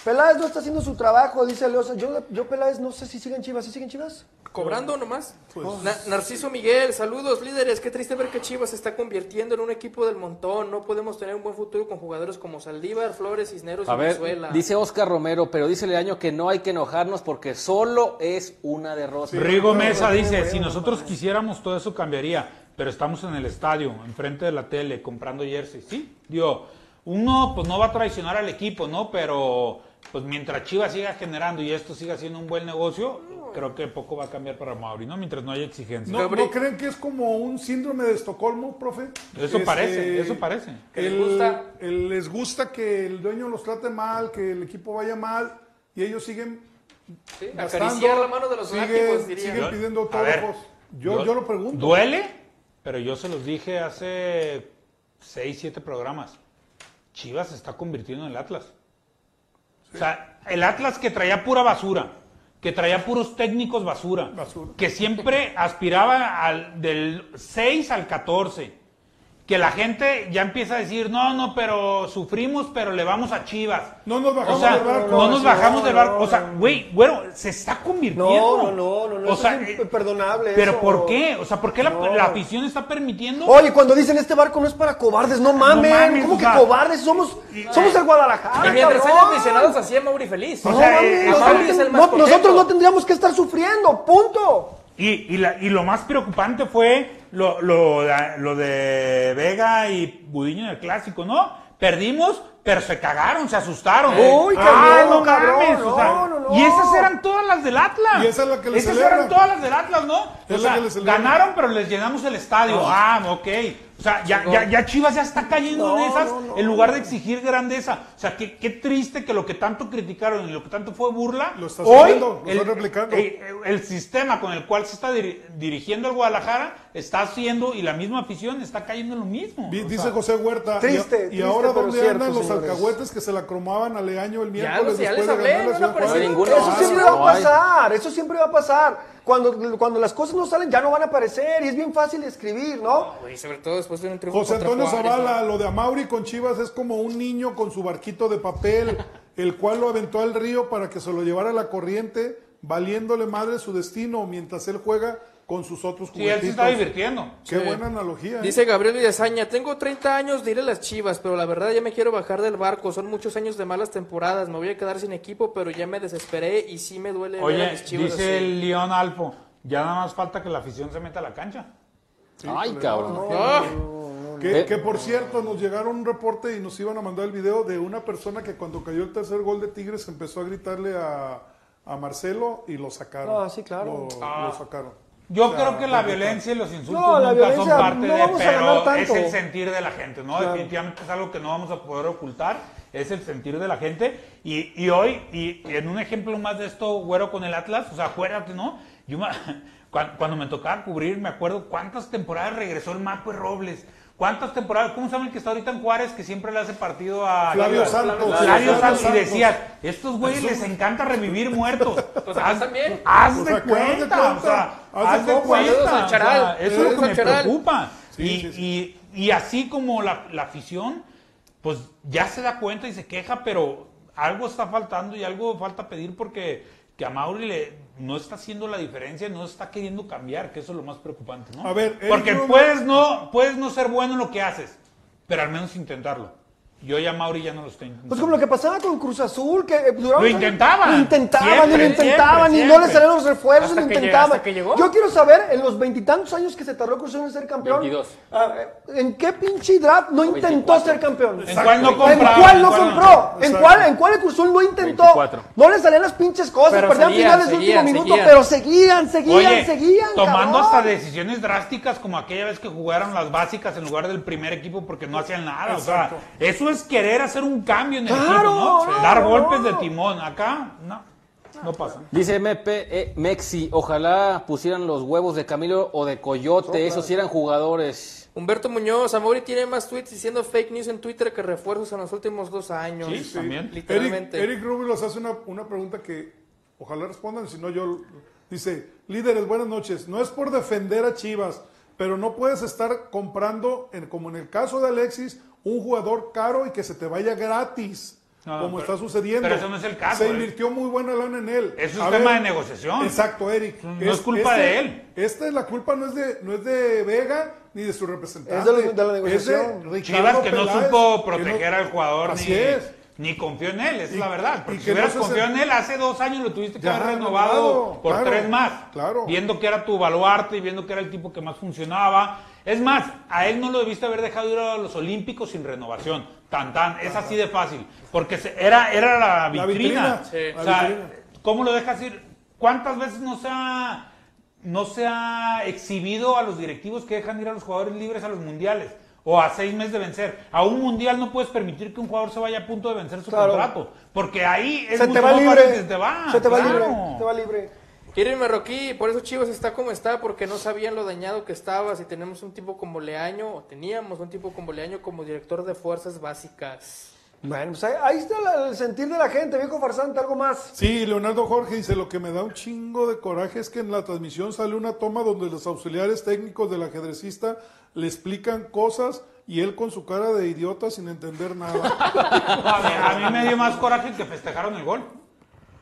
Peláez no está haciendo su trabajo, dice Leosa. Yo, yo Peláez no sé si siguen Chivas, ¿sí siguen Chivas? ¿Cobrando nomás? Pues, Na- Narciso Miguel, saludos líderes. Qué triste ver que Chivas se está convirtiendo en un equipo del montón. No podemos tener un buen futuro con jugadores como Saldívar, Flores, Cisneros A y ver, Venezuela. dice Oscar Romero, pero dice Leaño que no hay que enojarnos porque solo es una derrota. Rigo Mesa dice, si nosotros quisiéramos todo eso cambiaría, pero estamos en el estadio, enfrente de la tele, comprando jerseys, ¿sí? Digo, uno pues no va a traicionar al equipo, ¿no? Pero pues mientras Chivas siga generando y esto siga siendo un buen negocio, creo que poco va a cambiar para Mauri, ¿no? Mientras no haya exigencia. ¿No, ¿No creen que es como un síndrome de Estocolmo, profe? Eso Este, parece, eso parece. ¿Que les el- gusta? el- les gusta que el dueño los trate mal, que el equipo vaya mal y ellos siguen Sí, gastando, acariciar la mano de los sigue- diría. siguen Yo- pidiendo autógrafos. Yo, yo, lo pregunto. Duele, pero yo se los dije hace 6, 7 programas. Chivas se está convirtiendo en el Atlas. O sea, el Atlas que traía pura basura, que traía puros técnicos basura, Basura. que siempre aspiraba al, del 6 al 14. Que la gente ya empieza a decir, no, no, pero sufrimos, pero le vamos a Chivas. No nos bajamos o sea, del barco. No nos bajamos no, del barco. no, O sea, güey, bueno, se está convirtiendo. No, no, no, no, no, O sea, es eh, imperdonable. ¿Pero eso. por qué? O sea, ¿por qué la, No. la afición está permitiendo? Oye, cuando dicen este barco no es para cobardes, no mames, mames, ¿cómo que sea, cobardes? Somos, somos el Guadalajara. Y mientras haya cabrón. aficionados así Mauri feliz. O No sea, mames, eh, o sea, Mauri es el más nosotros no tendríamos que estar sufriendo, punto. Y, y, la- y lo más preocupante fue lo, lo, de- lo de Vega y Budiño en el clásico, ¿no? Perdimos, pero se cagaron, se asustaron. Uy, qué Ah, miedo, no cabrón, mames, o sea, no, no, no. Y esas eran todas las del Atlas. Y esa es la que le Esas celebran. eran todas las del Atlas, ¿no? O sea, ganaron, pero les llenamos el estadio. Ah, ok. O sea, ya, ya, ya Chivas ya está cayendo No, en esas no, no. en lugar de exigir grandeza. O sea, qué, qué triste que lo que tanto criticaron y lo que tanto fue burla, Lo estás hoy haciendo, lo el, replicando. eh, el sistema con el cual se está diri- dirigiendo el Guadalajara está haciendo y la misma afición está cayendo en lo mismo. Dice sea, José Huerta. y- Triste, y, ahora pero dónde cierto, andan los señores. alcahuetes que se la cromaban a Leaño el Ya, miércoles los- ya después les de hablé, ganar no la. Eso siempre no va a pasar, eso siempre va a pasar. Cuando, cuando las cosas no salen ya no van a aparecer y es bien fácil escribir, ¿no? Güey, sobre todo después de un triunfo José Antonio Juárez, Zavala, ¿no? lo de Amauri con Chivas es como un niño con su barquito de papel, <laughs> el cual lo aventó al río para que se lo llevara la corriente, valiéndole madre su destino mientras él juega con sus otros Sí, él se juguetitos. está divirtiendo. Qué Sí. buena analogía. ¿eh? Dice Gabriel Villazaña, tengo 30 años de ir a las Chivas, pero la verdad ya me quiero bajar del barco. Son muchos años de malas temporadas. Me voy a quedar sin equipo, pero ya me desesperé y sí me duele ver a Oye, mis Chivas dice así. el León Alfo, ya nada más falta que la afición se meta a la cancha. Ay, cabrón. Ah, Que, Eh. que, por cierto, nos llegaron un reporte y nos iban a mandar el video de una persona que cuando cayó el tercer gol de Tigres empezó a gritarle a, a Marcelo y lo sacaron. Ah, sí, claro. Lo, lo sacaron. Yo creo que la violencia y los insultos No, la nunca son parte no de, pero es el sentir de la gente, ¿no? Claro. Definitivamente es algo que no vamos a poder ocultar, es el sentir de la gente. Y, y hoy, y, y en un ejemplo más de esto, güero con el Atlas, o sea, acuérdate, ¿no? Yo me- <laughs> cuan- cuando, me tocaba cubrir, me acuerdo cuántas temporadas regresó el Maco Robles. ¿Cuántas temporadas? ¿Cómo se llama el que está ahorita en Juárez que siempre le hace partido a Flavio? Santos. Flavio Flavio Santos. Y decías, estos güeyes les encanta revivir muertos. <laughs> Pues acá también. Haz Pues de haz cuenta, o sea, Haz haz de cuenta. eso es lo que me preocupa. Sí, y, sí, sí. y- y así como la, la afición, pues ya se da cuenta y se queja, pero algo está faltando y algo falta pedir porque que a Mauri le, no está haciendo la diferencia, no está queriendo cambiar, que eso es lo más preocupante, ¿no? A ver, Eric porque puedes no, puedes no ser bueno en lo que haces, pero al menos intentarlo. Yo ya Mauri ya no lo estoy intentando. Pues como lo que pasaba con Cruz Azul, que eh, duraron- Lo intentaban. Lo intentaban, Siempre, y lo intentaban, siempre, y no le salieron los refuerzos, y lo que llegó- intentaban. hasta que llegó. Yo quiero saber, en los veintitantos años que se tardó Cruz Azul en ser campeón, 22. ah, eh, ¿en qué pinche draft no intentó 24. ser campeón? ¿En cuál no ¿En compraba? cuál no ¿En compró? ¿En Exacto. cuál, ¿En cuál el Cruz Azul no intentó? 24. No le salían las pinches cosas, Pero perdían seguían, finales de seguían, último minuto, seguían. pero seguían, seguían, Oye, seguían. tomando cabrón. hasta decisiones drásticas como aquella vez que jugaron las básicas en lugar del primer equipo porque no hacían nada. O sea, Exacto. Eso es querer hacer un cambio en el Claro, equipo, ¿no? Dar golpes de timón. Acá, no, no pasa. Dice MP, eh, Mexi, ojalá pusieran los huevos de Camilo o de Coyote, esos sí eran jugadores. Humberto Muñoz, Amori tiene más tweets diciendo fake news en Twitter que refuerzos en los últimos dos años. Sí, también. Literalmente. Eric, Eric Rubio nos hace una, una pregunta que ojalá respondan, si no yo... Dice, líderes, buenas noches. No es por defender a Chivas, pero no puedes estar comprando, en- como en el caso de Alexis, un jugador caro y que se te vaya gratis. No, como pero- está sucediendo. pero eso no es el caso, Se eh. invirtió muy buena lana en él. Eso es A tema de negociación. Exacto, Eric. No es culpa de él. Esta es la culpa no es de no es de Vega ni de su representante. Es de la- de la negociación. Es de Ricardo Chivas que no Peláez, supo que proteger no- al jugador Así ni, es. ni confió en él, esa es Y- la verdad. y Porque que si hubieras no confiado en él, hace dos años lo tuviste que Ya, haber renovado renovado, por claro, tres más. claro. Viendo que era tu baluarte y viendo que era el tipo que más funcionaba. Es más, a él no lo debiste haber dejado ir a los Olímpicos sin renovación. Tan tan, es así de fácil. Porque se- era, era la La vitrina. sí. O La sea, vitrina. ¿cómo lo dejas ir? ¿Cuántas veces no se ha no se ha exhibido a los directivos que dejan ir a los jugadores libres a los mundiales. o a seis meses de vencer. A un mundial no puedes permitir que un jugador se vaya a punto de vencer su Claro. contrato, porque ahí es Se mucho te va más libre. fácil que te va. Se te va claro. libre. Se te va libre. Irving Marroquí, por eso Chivas está como está, porque no sabían lo dañado que estaba. Si tenemos un tipo como Leaño, o teníamos un tipo como Leaño como director de fuerzas básicas. Bueno, pues ahí, ahí está la- el sentir de la gente, viejo farsante, algo más. Sí, Leonardo Jorge dice, lo que me da un chingo de coraje es que en la transmisión sale una toma donde los auxiliares técnicos del ajedrecista le explican cosas y él con su cara de idiota sin entender nada. <laughs> A mí, a mí me dio más coraje que festejaron el gol.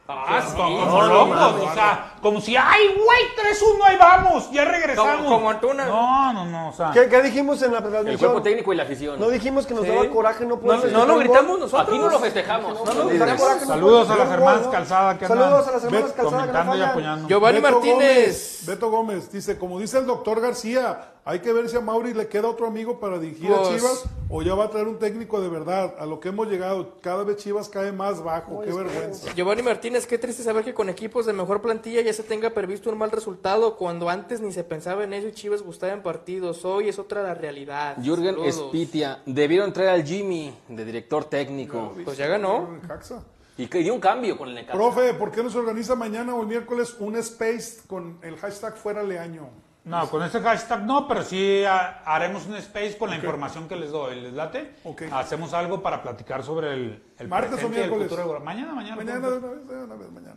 Ah, sí. como, locos, mames. o sea, como si, ¡ay, güey! 3-1, ahí vamos, ya regresamos. Como- como Antuna. No, no, no, o sea. ¿Qué, qué dijimos en la El transmisión? cuerpo técnico y la afición. No dijimos que nos Sí. daba coraje no poder No, no lo el gritamos nosotros. Aquí no lo festejamos. No, No, no, coraje Saludos a las el hermanas. Calzada que andan Saludos a las hermanas Calzada que comentando y apoyando. Giovanni Beto Martínez. Gómez, Beto Gómez dice, como dice el doctor García, hay que ver si a Mauri le queda otro amigo para dirigir a Pues- Chivas o ya va a traer un técnico de verdad. A lo que hemos llegado, cada vez Chivas cae más bajo, qué vergüenza. Giovanni Martínez, qué triste saber que con equipos de mejor plantilla ya se tenga previsto un mal resultado cuando antes ni se pensaba en eso y Chivas gustaba en partidos. Hoy es otra la realidad. Jürgen Saludos. Spitia. Debieron traer al Jimmy de director técnico. Pues ya ganó. Y que dio un cambio con el Necaxa. Profe, ¿por qué no se organiza mañana o el miércoles un space con el hashtag fuera Leaño? No, con ese hashtag no, pero sí ha- haremos un space con la información que les doy. ¿Les late? Ok. Hacemos algo para platicar sobre el, el ¿Martes o miércoles? futuro del- Mañana, mañana. Mañana de una vez, de una vez, mañana.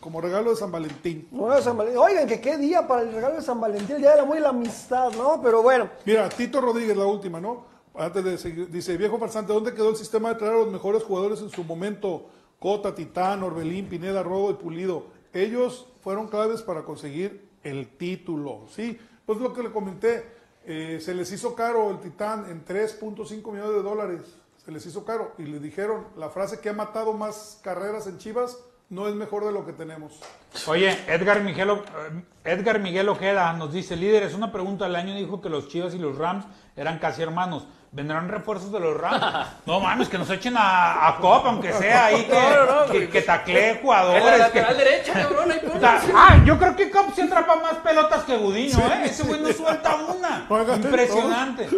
Como regalo de San Valentín. Bueno, San Valentín. Oigan, que qué día para el regalo de San Valentín, el día del amor y la amistad, ¿no? Pero bueno, Mira, Tito Rodríguez, la última, ¿no? Antes de seguir, dice, viejo farsante, ¿dónde quedó el sistema de traer a los mejores jugadores en su momento? Cota, Titán, Orbelín, Pineda, Rodo y Pulido. Ellos fueron claves para conseguir el título, ¿sí? Pues lo que le comenté, eh, se les hizo caro el Titán en 3.5 millones de dólares. Se les hizo caro. Y le dijeron, la frase que ha matado más carreras en Chivas no es mejor de lo que tenemos. Oye, Edgar Miguel, eh, Edgar Miguel Ojeda nos dice, líderes, una pregunta, el año dijo que los Chivas y los Rams eran casi hermanos. ¿Vendrán refuerzos de los Rams? No mames, que nos echen a, a Cop, aunque sea ahí, que, <laughs> No, no, no, que, que taclee jugadores. En la que- lateral derecha, cabrón, ahí O ponlo. sea, ah, yo creo que Cop se atrapa más pelotas que Gudiño, ¿eh? Ese güey no suelta una. <laughs> Oigan, Impresionante.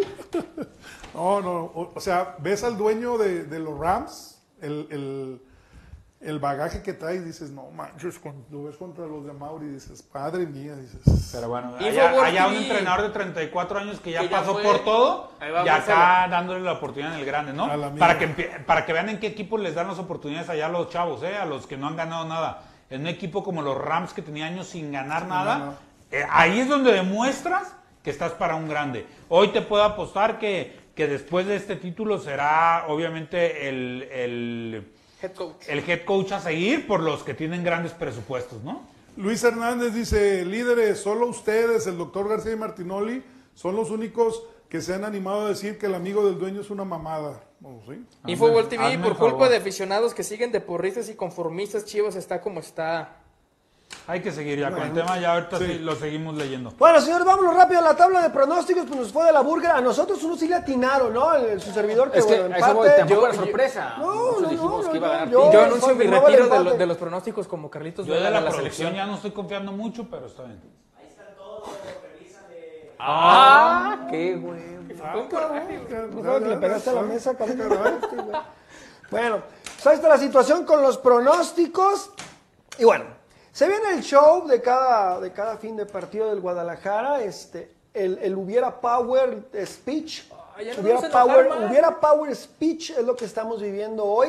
No, no, o, o sea, ves al dueño de, de los Rams, el, el, el bagaje que trae y dices, no manches, lo ves contra los de Mauri dices, padre mía, dices. Pero bueno, allá, allá un entrenador de 34 años que ya Que ya pasó fue. por todo y acá dándole la oportunidad en el grande, ¿no? A la mía. Para que, para que vean en qué equipo les dan las oportunidades allá a los chavos, ¿eh? A los que no han ganado nada. En un equipo como los Rams que tenía años sin ganar nada, nada. eh, ahí es donde demuestras que estás para un grande. Hoy te puedo apostar que, que después de este título será obviamente el, el, Head coach. el head coach a seguir por los que tienen grandes presupuestos, ¿no? Luis Hernández dice, líderes, solo ustedes, el doctor García y Martinoli, son los únicos que se han animado a decir que el amigo del dueño es una mamada. Oh, ¿sí? Infowall TV, hazme por culpa favor. de aficionados que siguen de porristas y conformistas, Chivas está como está. Hay que seguir ya con el tema, ya ahorita sí lo seguimos leyendo. Bueno, señores, vámonos rápido a la tabla de pronósticos, pues nos fue de la burger. A nosotros uno sí le atinaron, ¿no? El- su servidor que, Es que bueno, eso empate. tampoco Yo- era sorpresa. No, Nosotros no, dijimos no, que iba a no, ganar yo- anuncio mi retiro de, lo- de los pronósticos como Carlitos Yo de la de la selección. ya no estoy confiando mucho, pero está bien. ¡Ah! ¡Qué güey! Que le pegaste a la mesa. Bueno, pues ahí está la situación con los pronósticos. Y bueno, se viene el show de cada, de cada fin de partido del Guadalajara. Este, el, el hubiera power speech. No hubiera, enojar power, hubiera power speech es lo que estamos viviendo hoy.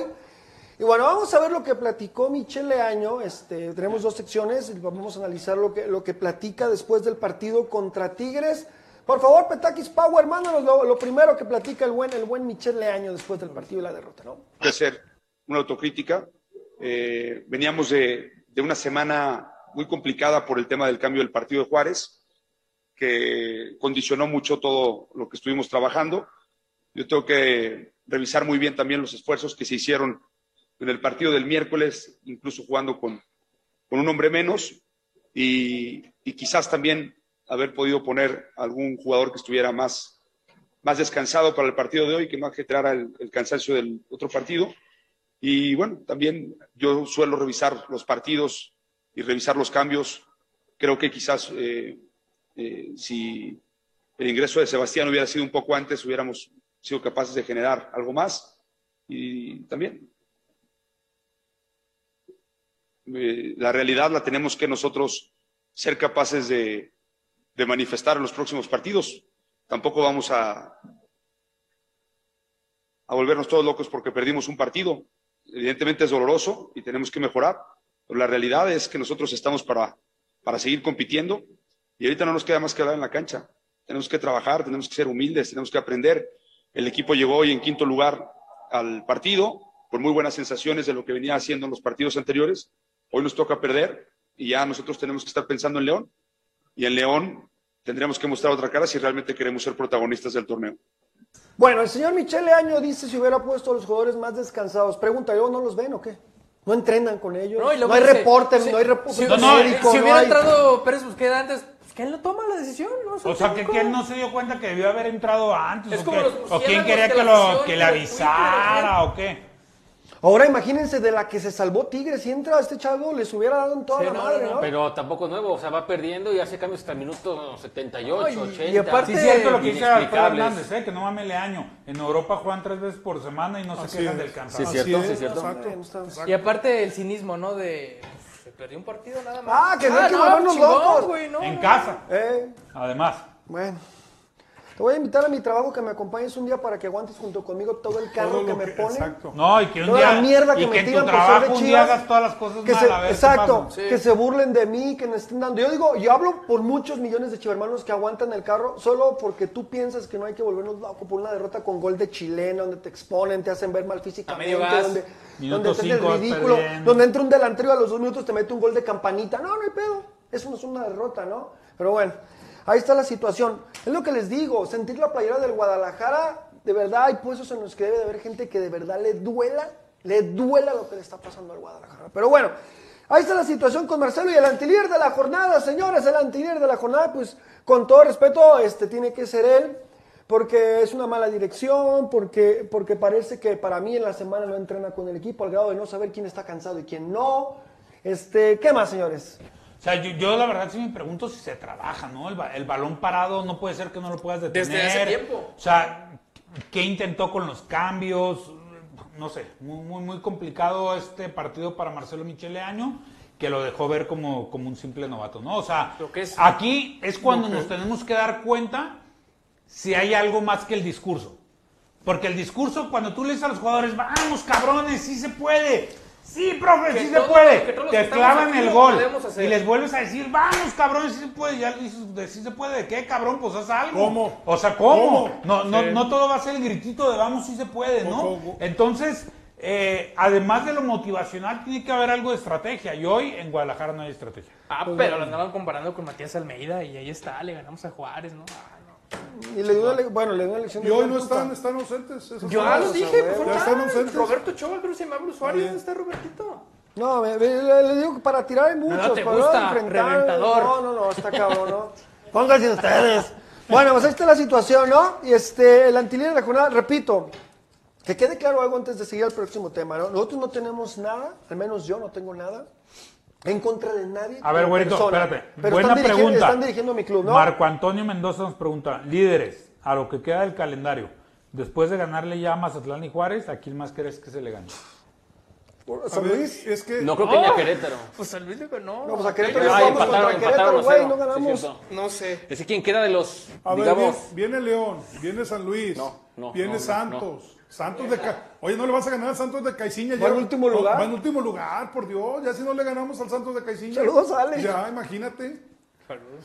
Y bueno, vamos a ver lo que platicó Michel Leaño. Este, tenemos dos secciones y vamos a analizar lo que, lo que platica después del partido contra Tigres. Por favor, Petakis Power, mándanos lo, lo primero que platica el buen, el buen Michel Leaño después del partido y la derrota, ¿no? que hacer una autocrítica. Eh, veníamos de, de una semana muy complicada por el tema del cambio del partido de Juárez, que condicionó mucho todo lo que estuvimos trabajando. Yo tengo que revisar muy bien también los esfuerzos que se hicieron en el partido del miércoles, incluso jugando con, con un hombre menos, y, quizás también haber podido poner algún jugador que estuviera más, más descansado para el partido de hoy, que no generara el, el cansancio del otro partido. Y bueno, también yo suelo revisar los partidos y revisar los cambios. Creo que quizás eh, eh, si el ingreso de Sebastián hubiera sido un poco antes, hubiéramos sido capaces de generar algo más. Y también eh, la realidad la tenemos que nosotros ser capaces de, de manifestar en los próximos partidos. Tampoco vamos a, a volvernos todos locos porque perdimos un partido. Evidentemente es doloroso y tenemos que mejorar, pero la realidad es que nosotros estamos para, para seguir compitiendo y ahorita no nos queda más que hablar en la cancha. Tenemos que trabajar, tenemos que ser humildes, tenemos que aprender. El equipo llegó hoy en quinto lugar al partido, con muy buenas sensaciones de lo que venía haciendo en los partidos anteriores. Hoy nos toca perder y ya nosotros tenemos que estar pensando en León. Y en León tendríamos que mostrar otra cara si realmente queremos ser protagonistas del torneo. Bueno, el señor Michele Año dice si hubiera puesto a los jugadores más descansados. Pregunta, ¿yo no los ven o qué? ¿No entrenan con ellos? No, hay dice, reporte, si- no hay reporte Si, No, no, médico, si no hubiera hay- entrado Pérez Busqueda antes, pues que él no toma la decisión, ¿no? O sea, que, él no se dio cuenta que debió haber entrado antes. Es o, como los ¿O quién quería que lo, que le avisara o qué? Ahora imagínense de la que se salvó Tigres, si entra este chavo, les hubiera dado en toda Sí, la no, madre, no, ¿no? Pero tampoco nuevo, o sea, va perdiendo y hace cambios hasta el minuto 78, No, y- 80. y aparte- Sí, es cierto lo que dice Alfredo. Hernández, ¿eh? que no mame año. En Europa juegan tres veces por semana y no se Así quejan es. del Sí, cansancio. es cierto, Así sí, es, es cierto. exacto. Y aparte el cinismo, ¿no? De. "Uf, Se perdió un partido nada más. Ah, que no hay que no, volvernos chingón, locos. güey, no, En no. casa, Eh, además. bueno. Te voy a invitar a mi trabajo que me acompañes un día para que aguantes junto conmigo todo el carro Todo que me ponen. Exacto. No, y que un Toda día. la mierda que y me tu tiran por ser de un día hagas todas las cosas Que mal, se, a ver qué exacto, que se burlen de mí, que me estén dando. Yo digo, yo hablo por muchos millones de chivermanos que aguantan el carro solo porque tú piensas que no hay que volvernos locos por una derrota con gol de chilena, donde te exponen, te hacen ver mal físicamente, medio gas. donde, donde te vas ridículo, perdiendo. donde entra un delantero y a los dos minutos te mete un gol de campanita. No, no hay pedo. Eso no es una derrota, ¿no? Pero bueno, ahí está la situación. Es lo que les digo, sentir la playera del Guadalajara, de verdad hay puestos en los que debe de haber gente que de verdad le duela, le duela lo que le está pasando al Guadalajara. Pero bueno, ahí está la situación con Marcelo y el antilier de la jornada, señores, el antilier de la jornada, pues con todo respeto, este tiene que ser él. Porque es una mala dirección, porque, porque parece que para mí en la semana no entrena con el equipo al grado de no saber quién está cansado y quién no. Este, ¿Qué más, señores? O sea, yo, yo la verdad sí me pregunto si se trabaja, ¿no? El, el balón parado no puede ser que no lo puedas detener. Desde hace tiempo. O sea, ¿qué intentó con los cambios? No sé, muy, muy, muy complicado este partido para Marcelo Michele Año, que lo dejó ver como, como un simple novato, ¿no? O sea, es- aquí es cuando nos tenemos que dar cuenta si hay algo más que el discurso. Porque el discurso, cuando tú le dices a los jugadores, vamos cabrones, sí se puede. Sí, profe, Que sí todo- se puede. Te clavan el gol. Y les vuelves a decir, vamos cabrones, sí se puede. Ya le dices, de sí se puede. ¿De qué cabrón? Pues haz algo. ¿Cómo? O sea, ¿cómo? ¿Cómo? No, no, Sí. no todo va a ser el gritito de vamos, sí se puede, ¿no? ¿Cómo? Entonces, eh, además de lo motivacional, tiene que haber algo de estrategia. Y hoy en Guadalajara no hay estrategia. Ah, pero lo andaban comparando con Matías Almeida y ahí está, le ganamos a Juárez, ¿no? No. Y le dio una, bueno, le dio una lección Y hoy no están, están ausentes. Yo ya los- lo dije, pues Ya están ausentes. Roberto Choa, creo que se llama el usuario. Bien. ¿Dónde está Robertito? No, me- me- le, le digo que para tirar hay muchos. te para gusta, enfrentar- reventador. No, no, no, está cabrón, ¿no? Pónganse ustedes. Bueno, pues ahí está la situación, ¿no? Y este, el antilier de la jornada, repito, que quede claro algo antes de seguir al próximo tema, ¿no? Nosotros no tenemos nada, al menos yo no tengo nada, en contra de nadie. A ver, güerito, persona. espérate. Pero Buena están pregunta. están dirigiendo mi club, ¿no? Marco Antonio Mendoza nos pregunta, líderes, a lo que queda del calendario, después de ganarle ya a Mazatlán y Juárez, ¿a quién más crees que se le gane? San Luis. es que No creo que ni a Querétaro. Pues San Luis dijo no. No, pues a Querétaro ya contra empataron Querétaro, güey, no ganamos. No sé. Es que quién queda de los, A ver, viene, viene León, viene San Luis, No, no, viene no, no, Santos. Santos de Ca- Oye, no le vas a ganar al Santos de Caiciña. Va en último lugar. Va en último lugar, por Dios. Ya si no le ganamos al Santos de Caiciña. Saludos, Alex. Ya, imagínate.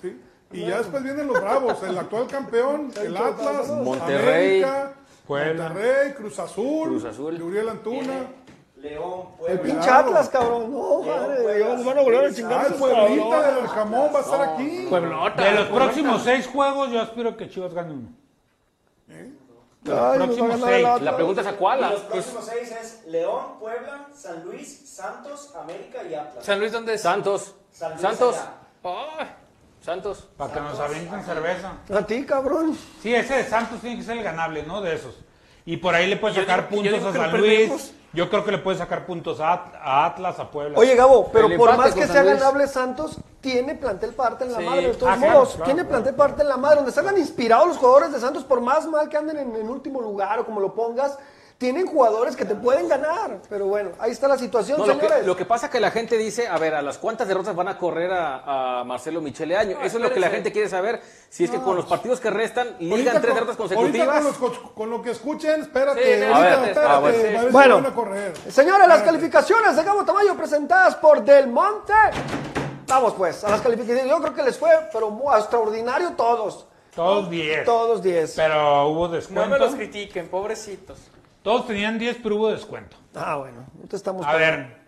Sí. Y ya después vienen los bravos, el actual campeón, <laughs> el Atlas, Monterrey, América. Monterrey, Cruz Azul, Cruz Azul. Uriel Antuna. León, El Puebla. pinche. Atlas, cabrón. No, madre van a volver a chingar. Ah, el esos Pueblita del Arcamón va a estar aquí. Pueblota. De los próximos seis juegos, yo aspiro que Chivas gane uno. Ay, próximos seis. Atlas. la pregunta es a Y cuál. los Pues, próximos seis es León, Puebla, San Luis, Santos, América y Atlas. ¿San Luis dónde es? Santos. San Luis Santos. Santos. Para que nos avienten cerveza. A ti, cabrón. Sí, ese de Santos tiene que ser el ganable, ¿no? De esos. Y por ahí le puedes Yo sacar digo- puntos a San Luis. Yo creo que le puede sacar puntos a, a Atlas, a Puebla. Oye, Gabo, pero El por más que sea ganable Santos, tiene plantel parte en la Sí. madre, de todos Ah, claro, modos. claro, tiene claro. plantel parte en la madre. Donde salgan inspirados los jugadores de Santos, por más mal que anden en, en último lugar o como lo pongas, tienen jugadores que te pueden ganar. Pero bueno, ahí está la situación, No, lo, que, señores. lo que pasa que la gente dice, a ver, a las cuántas derrotas van a correr a, a Marcelo Michele Año. Eso es lo que la gente quiere saber. Si es que con los partidos que restan, ligan tres derrotas ahorita consecutivas. con, los co- con lo que escuchen, espérate. Sí, no, ahorita, espérate, espérate, ah, bueno. a ver si Bueno. van a correr. Señores, las calificaciones de Gabo Tamayo presentadas por Del Monte. Vamos pues, a las calificaciones. Yo creo que les fue, pero muy extraordinario todos. Todos 10. Todos 10. Pero hubo No descuento. me los critiquen, pobrecitos. Todos tenían 10, pero hubo descuento. Ah, bueno, no te estamos A ver,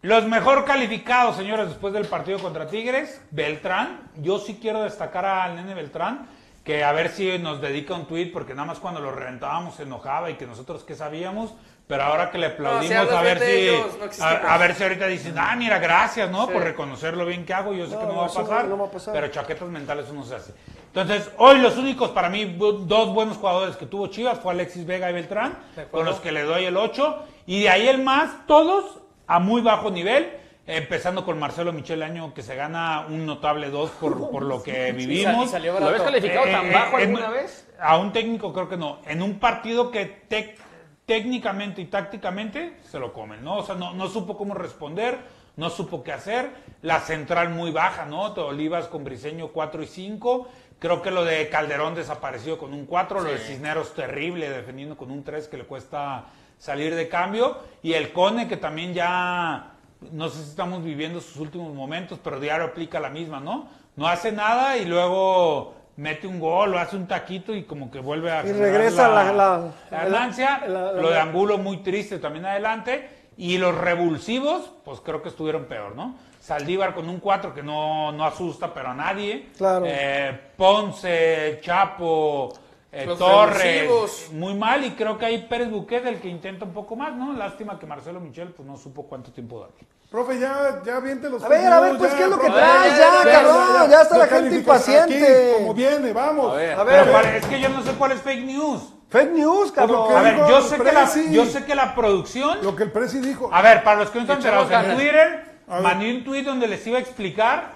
los mejor calificados, señores, después del partido contra Tigres, Beltrán. Yo sí quiero destacar al nene Beltrán, que a ver si nos dedica un tweet, porque nada más cuando lo reventábamos se enojaba y que nosotros qué sabíamos. Pero ahora que le aplaudimos, si a ver si ellos, no existimos. a, a ver si ahorita dicen, ah, mira, gracias, ¿no? Sí. Por reconocer lo bien que hago. Yo sé No, que no, va a pasar, no va a pasar. pero chaquetas mentales eso no se hace. Entonces, hoy los únicos para mí, dos buenos jugadores que tuvo Chivas fue Alexis Vega y Beltrán, con los que le doy el 8. Y de ahí el más, todos a muy bajo nivel. Empezando con Marcelo Michel Año, que se gana un notable 2 por, <laughs> por lo que vivimos. ¿Lo habías calificado Eh, tan eh, bajo en- alguna vez? A un técnico creo que no. En un partido que tec- técnicamente y tácticamente se lo comen, ¿no? O sea, no, no supo cómo responder, no supo qué hacer. La central muy baja, ¿no? Olivas con Briseño 4 y 5. Creo que lo de Calderón desapareció con un 4, lo de Cisneros terrible, defendiendo con un 3 que le cuesta salir de cambio. Y el Cone que también ya, no sé si estamos viviendo sus últimos momentos, pero diario aplica la misma, ¿no? No hace nada y luego mete un gol o hace un taquito y como que vuelve a Y regresa la- la- la ganancia. la- la- lo de Angulo muy triste también adelante. Y los revulsivos, pues creo que estuvieron peor, ¿no? Saldívar con un 4 que no, no asusta, pero a nadie. Claro. Eh, Ponce, Chapo, eh, Los Torres, revulsivos. muy mal. Y creo que hay Pérez Buquet el que intenta un poco más, ¿no? Lástima que Marcelo Michel pues no supo cuánto tiempo darle. Profe, ya, ya aviente los A ver, a ver, pues, ¿qué es lo que profe. traes? Ya, cabrón, ya está la gente impaciente. Aquí, como viene, vamos. A ver. A ver, Pero para- es que yo no sé cuál es fake news. fake news, cabrón. ¿qué A ver, yo sé, que la, Prezi? yo sé que la producción Lo que el Presi dijo. A ver, para los que no están enterados, en. Twitter mandé un tweet donde les iba a explicar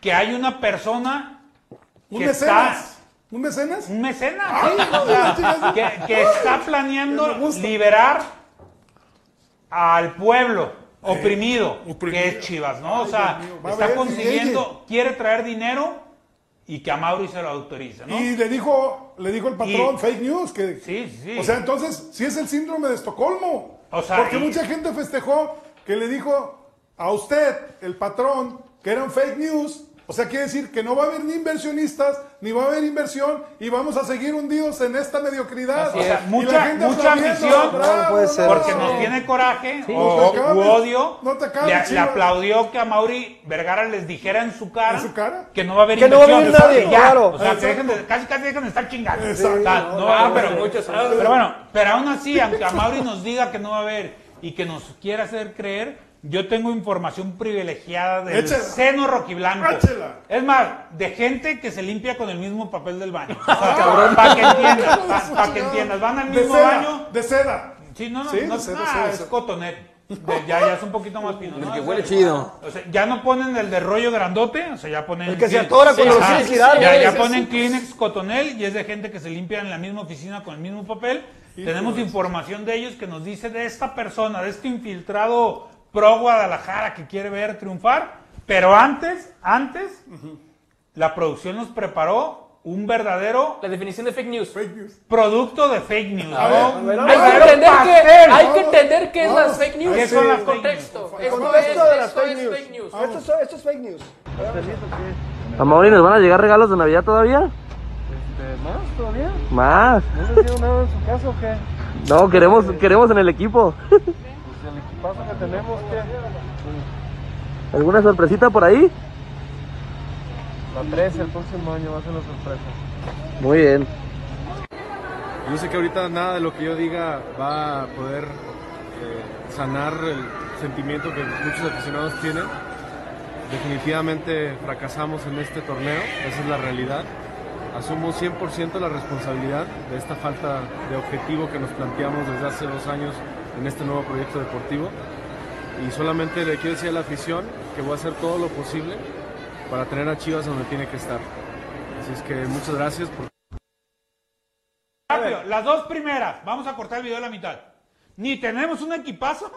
que hay una persona ¿Un que mecenas? está... ¿Un mecenas? Un mecenas, Ay, sí, no, o sea, no, chingas. que, que está <laughs> planeando liberar al pueblo oprimido, oprimido. que es Chivas, ¿no? o sea, está consiguiendo, quiere traer dinero y que a Mauri se lo autorice, ¿no? Y le dijo, le dijo el patrón Y- fake news que Sí, sí. O sea, entonces, sí es el síndrome de Estocolmo. O sea, Porque y- mucha gente festejó que le dijo a usted, el patrón, que eran fake news. O sea, quiere decir que no va a haber ni inversionistas, ni va a haber inversión, y vamos a seguir hundidos en esta mediocridad. Así es. Y la Mucha- gente mucha ambición. bravo, No puede ser. Porque no. nos tiene coraje Sí. o, No te acabes, u odio. no te acabes, le, aplaudió que a Mauri Vergara les dijera en su cara, ¿En su cara? que no va a haber Que no va a inversión. venir nadie, ya. claro. O sea, que dejen de- casi casi dejan de estar chingando. Exacto. O sea, No, no va a Ah, haber- pero muchos Pero bueno, pero aún así, aunque a Mauri nos diga que no va a haber y que nos quiera hacer creer, yo tengo información privilegiada del Échela. seno rojiblanco. Échela. Es más, de gente que se limpia con el mismo papel del baño. <laughs> O sea, para que entiendas, <laughs> para que entiendas. Van al De mismo seda, baño. de seda. Sí, no, no, Sí, no, de seda, ah, seda, es seda. cotonet. De- ya, ya es un poquito más fino. El ¿no? que O huele sea, chido. O sea, ya no ponen el de rollo grandote, o sea, ya ponen... El que se atora cuando Sí, lo quieres girar, Ya, ya ponen. Kleenex Cotonel y es de gente que se limpia en la misma oficina con el mismo papel. Tenemos información de ellos que nos dice de esta persona, de este infiltrado pro Guadalajara que quiere ver triunfar. Pero antes, antes, la producción nos preparó un verdadero La definición de fake news. Fake news. producto de fake news. A ¿no? ver, Un a ver, Hay que entender que, hay que entender qué es las fake news. ¿Qué son las fake Contexto. news? Esto es, Contexto de las esto fake news. fake news. Esto es, esto es fake news. ¿A Mauri nos van a llegar regalos de Navidad todavía? ¿Más todavía? Más. ¿No les dio nada en su casa o qué? No, queremos, queremos en el equipo. <laughs> Equipazo que tenemos, ¿qué? ¿Alguna sorpresita por ahí? La 13 el próximo año va a ser la sorpresa. Muy bien. Yo sé que ahorita nada de lo que yo diga va a poder eh, sanar el sentimiento que muchos aficionados tienen. Definitivamente fracasamos en este torneo, esa es la realidad. asumo 100% la responsabilidad de esta falta de objetivo que nos planteamos desde hace dos años en este nuevo proyecto deportivo. Y solamente le quiero decir a la afición que voy a hacer todo lo posible para tener a Chivas donde tiene que estar. Así es que muchas gracias por Rápido, las dos primeras, vamos a cortar el video a la mitad. Ni tenemos un equipazo,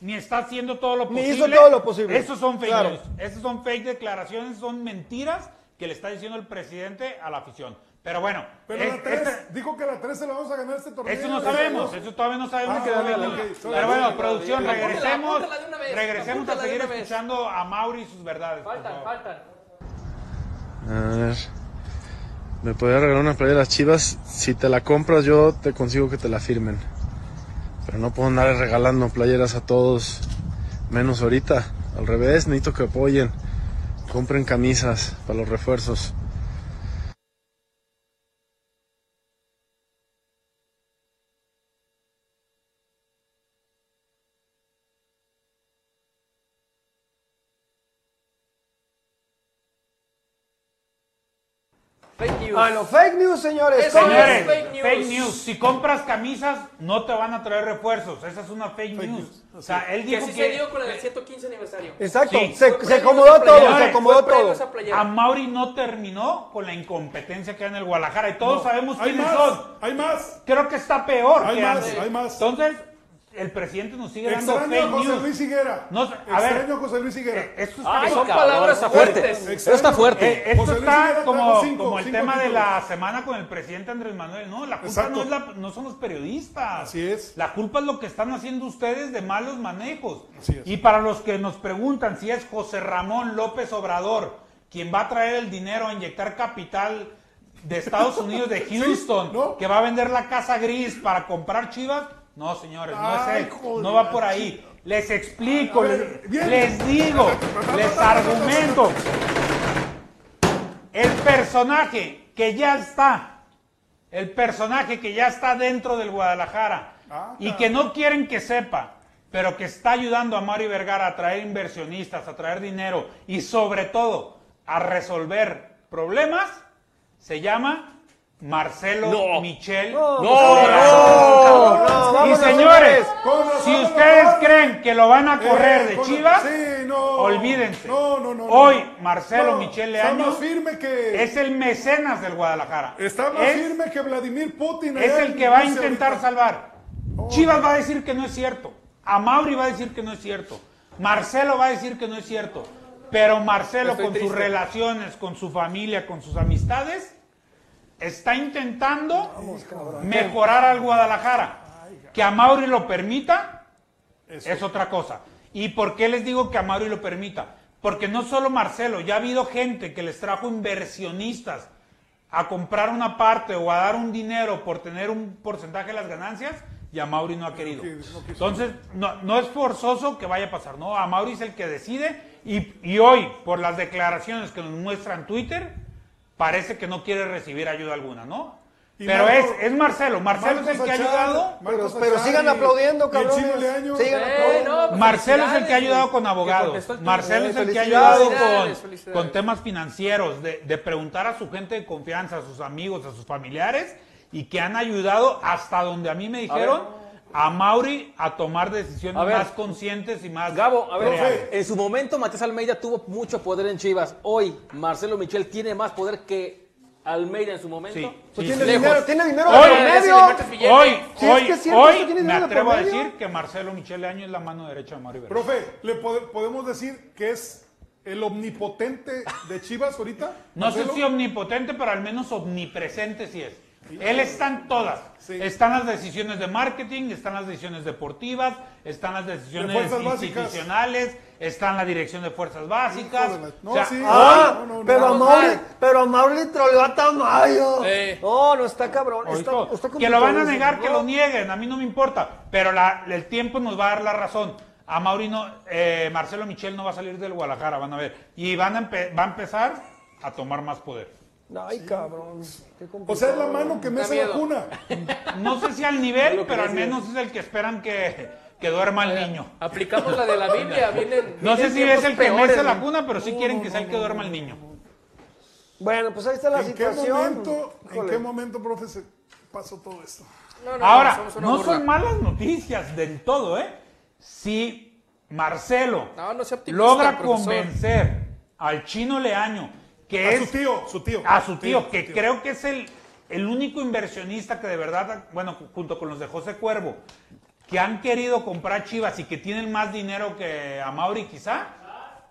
ni está haciendo todo lo Ni posible. hizo todo lo posible. Esos son fake Claro. news. Esos son fake declaraciones, son mentiras que le está diciendo el presidente a la afición. Pero bueno, Pero es- la 3, este- dijo que la 3 se la vamos a ganar este torneo. eso no sabemos, eso todavía no sabemos. Ah, ok. Pero bueno, producción, regresemos, apúntala vez, regresemos a seguir escuchando a Mauri y sus verdades. Faltan, faltan. A ver. ¿Me podría regalar una playera de las chivas? Si te la compras, yo te consigo que te la firmen. Pero no puedo andar regalando playeras a todos, menos ahorita. Al revés, necesito que apoyen. Compren camisas para los refuerzos. Fake news. Ah, no, fake news, señores. Eso. Señores, es fake news. fake news. Si compras camisas, no te van a traer refuerzos. Esa es una fake, news. O sea, él Que dijo así que, se dio con el 115 aniversario. Exacto, Sí. se, se acomodó todo, se acomodó todo. playera. a Mauri no terminó con la incompetencia que hay en el Guadalajara. Y todos sabemos Hay quiénes más, son. hay más. Creo que está peor Hay que más, antes. hay más. Entonces, el presidente nos sigue dando Extraño a fake José news. Luis Higuera. No, a ver. Extraño a José Luis Higuera. Eh, Esto está, Ay, son cabrón, palabras fuertes. fuerte. Eso está fuerte. Eh, esto está como, trajo cinco, como el cinco tema de la semana con el presidente Andrés Manuel. No, la culpa no, es la- no son los periodistas. Así es. La culpa es lo que están haciendo ustedes de malos manejos. Así es. Y para los que nos preguntan si es José Ramón López Obrador quien va a traer el dinero a inyectar capital de Estados Unidos, de <laughs> Houston, ¿no? que va a vender la casa gris para comprar chivas, no, señores, no es él. joder, No va por ahí. Les explico, ver, les digo, les argumento. El personaje que ya está, el personaje que ya está dentro del Guadalajara Ah, y que no quieren que sepa, pero que está ayudando a Mario Vergara a traer inversionistas, a traer dinero y sobre todo a resolver problemas, se llama Marcelo No. Michel. No, Obrador. no, y señores, si ustedes creen que lo van a correr Eh, de Chivas, sí, no. olvídense. No, no, no, no. Hoy Marcelo No, Michel está Leaño más firme que- es el mecenas del Guadalajara. Está más es, firme que Vladimir Putin. es el que va a intentar ahorita. salvar. Chivas va a decir que no es cierto. A Mauri va a decir que no es cierto. Marcelo va a decir que no es cierto. Pero Marcelo Estoy con sus relaciones, con su familia, con sus amistades, está intentando mejorar al Guadalajara. Que a Mauri lo permita es otra cosa. ¿Y por qué les digo que a Mauri lo permita? Porque no solo Marcelo, ya ha habido gente que les trajo inversionistas a comprar una parte o a dar un dinero por tener un porcentaje de las ganancias y a Mauri no ha querido. Entonces, no, no es forzoso que vaya a pasar, ¿no? A Mauri es el que decide y, y hoy, por las declaraciones que nos muestra en Twitter, parece que no quiere recibir ayuda alguna, ¿no? Y Pero Marco- es, es Marcelo, Marcelo es el que ha ayudado. Marcos Pero- sigan aplaudiendo, Eh, no, pues Marcelo es el que ha ayudado con abogados. Marcelo es el que ha ayudado con temas financieros, de, de preguntar a su gente de confianza, a sus amigos, a sus familiares, y que han ayudado hasta donde a mí me dijeron a, Mauri a tomar decisiones A ver. más conscientes y más Gabo, a ver, reales. en su momento Matías Almeida tuvo mucho poder en Chivas. Hoy Marcelo Michel tiene más poder que Almeida en su momento. Sí, Pues sí, tiene sí. dinero, tiene dinero de Hoy, hoy, Si es hoy, que es cierto, hoy tiene me de atrevo a decir que Marcelo Michele Año es la mano derecha de Vergara. Profe, ¿le pode- podemos decir que es el omnipotente de Chivas ahorita? No sé si omnipotente, pero al menos omnipresente sí es. Él está en todas. Sí. Están las decisiones de marketing, están las decisiones deportivas, están las decisiones fuerzas básicas. institucionales, están la dirección de fuerzas básicas. No, pero, Mauri, pero a Mauri troleó a Tamayo. Eh. No, no está cabrón. Está, está que lo van a negar, que lo nieguen, a mí no me importa, pero la- el tiempo nos va a dar la razón. A Mauri no, eh, Marcelo Michel no va a salir del Guadalajara, van a ver. Y van a empe- va a empezar a tomar más poder. Ay, cabrón. qué O sea, es la mano que me hace la cuna. No sé si al nivel, pero al menos es el que esperan que, que duerma el niño. Aplicamos la de la Biblia. <laughs> Vienen, No sé si es el que peores, mece la cuna, pero sí quieren que sea el que duerma el niño. Bueno, pues ahí está la ¿En qué situación. momento, en qué momento, profe, se pasó todo esto? Ahora, no son malas noticias del todo, ¿eh? Si Marcelo logra profesor. convencer al chino Leaño, que A es su tío, su tío. a su tío, que su tío. creo que es el, el único inversionista que de verdad, bueno, junto con los de José Cuervo, que han querido comprar Chivas y que tienen más dinero que a Mauri quizá,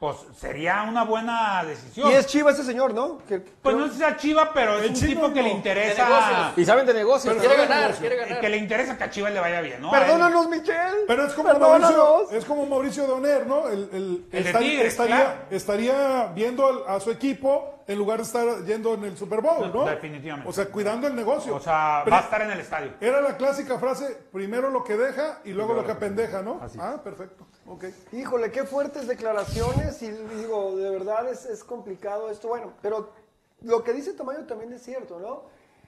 pues sería una buena decisión. Y es Chiva ese señor, ¿no? Que, Pues no sé si sea Chiva, pero es El un tipo que no. le interesa. Y saben de negocios. Quiere ¿no? ganar, quiere ganar. Que le interesa que a Chivas le vaya bien, ¿no? Perdónanos, Michelle. Pero es como, Perdónanos. Mauricio, es como Mauricio Doner, ¿no? El, el- El de estaría, Tigres, estaría, claro. estaría viendo a su equipo en lugar de estar yendo en el Super Bowl, ¿no? Definitivamente. O sea, cuidando el negocio. O sea, Pero va a estar en el estadio. Era la clásica frase, primero lo que deja y luego lo que pendeja, ¿no? Así. Ah, perfecto. Ok. Híjole, qué fuertes declaraciones y digo, de verdad es, es complicado esto. Bueno, pero lo que dice Tamayo también es cierto, ¿no?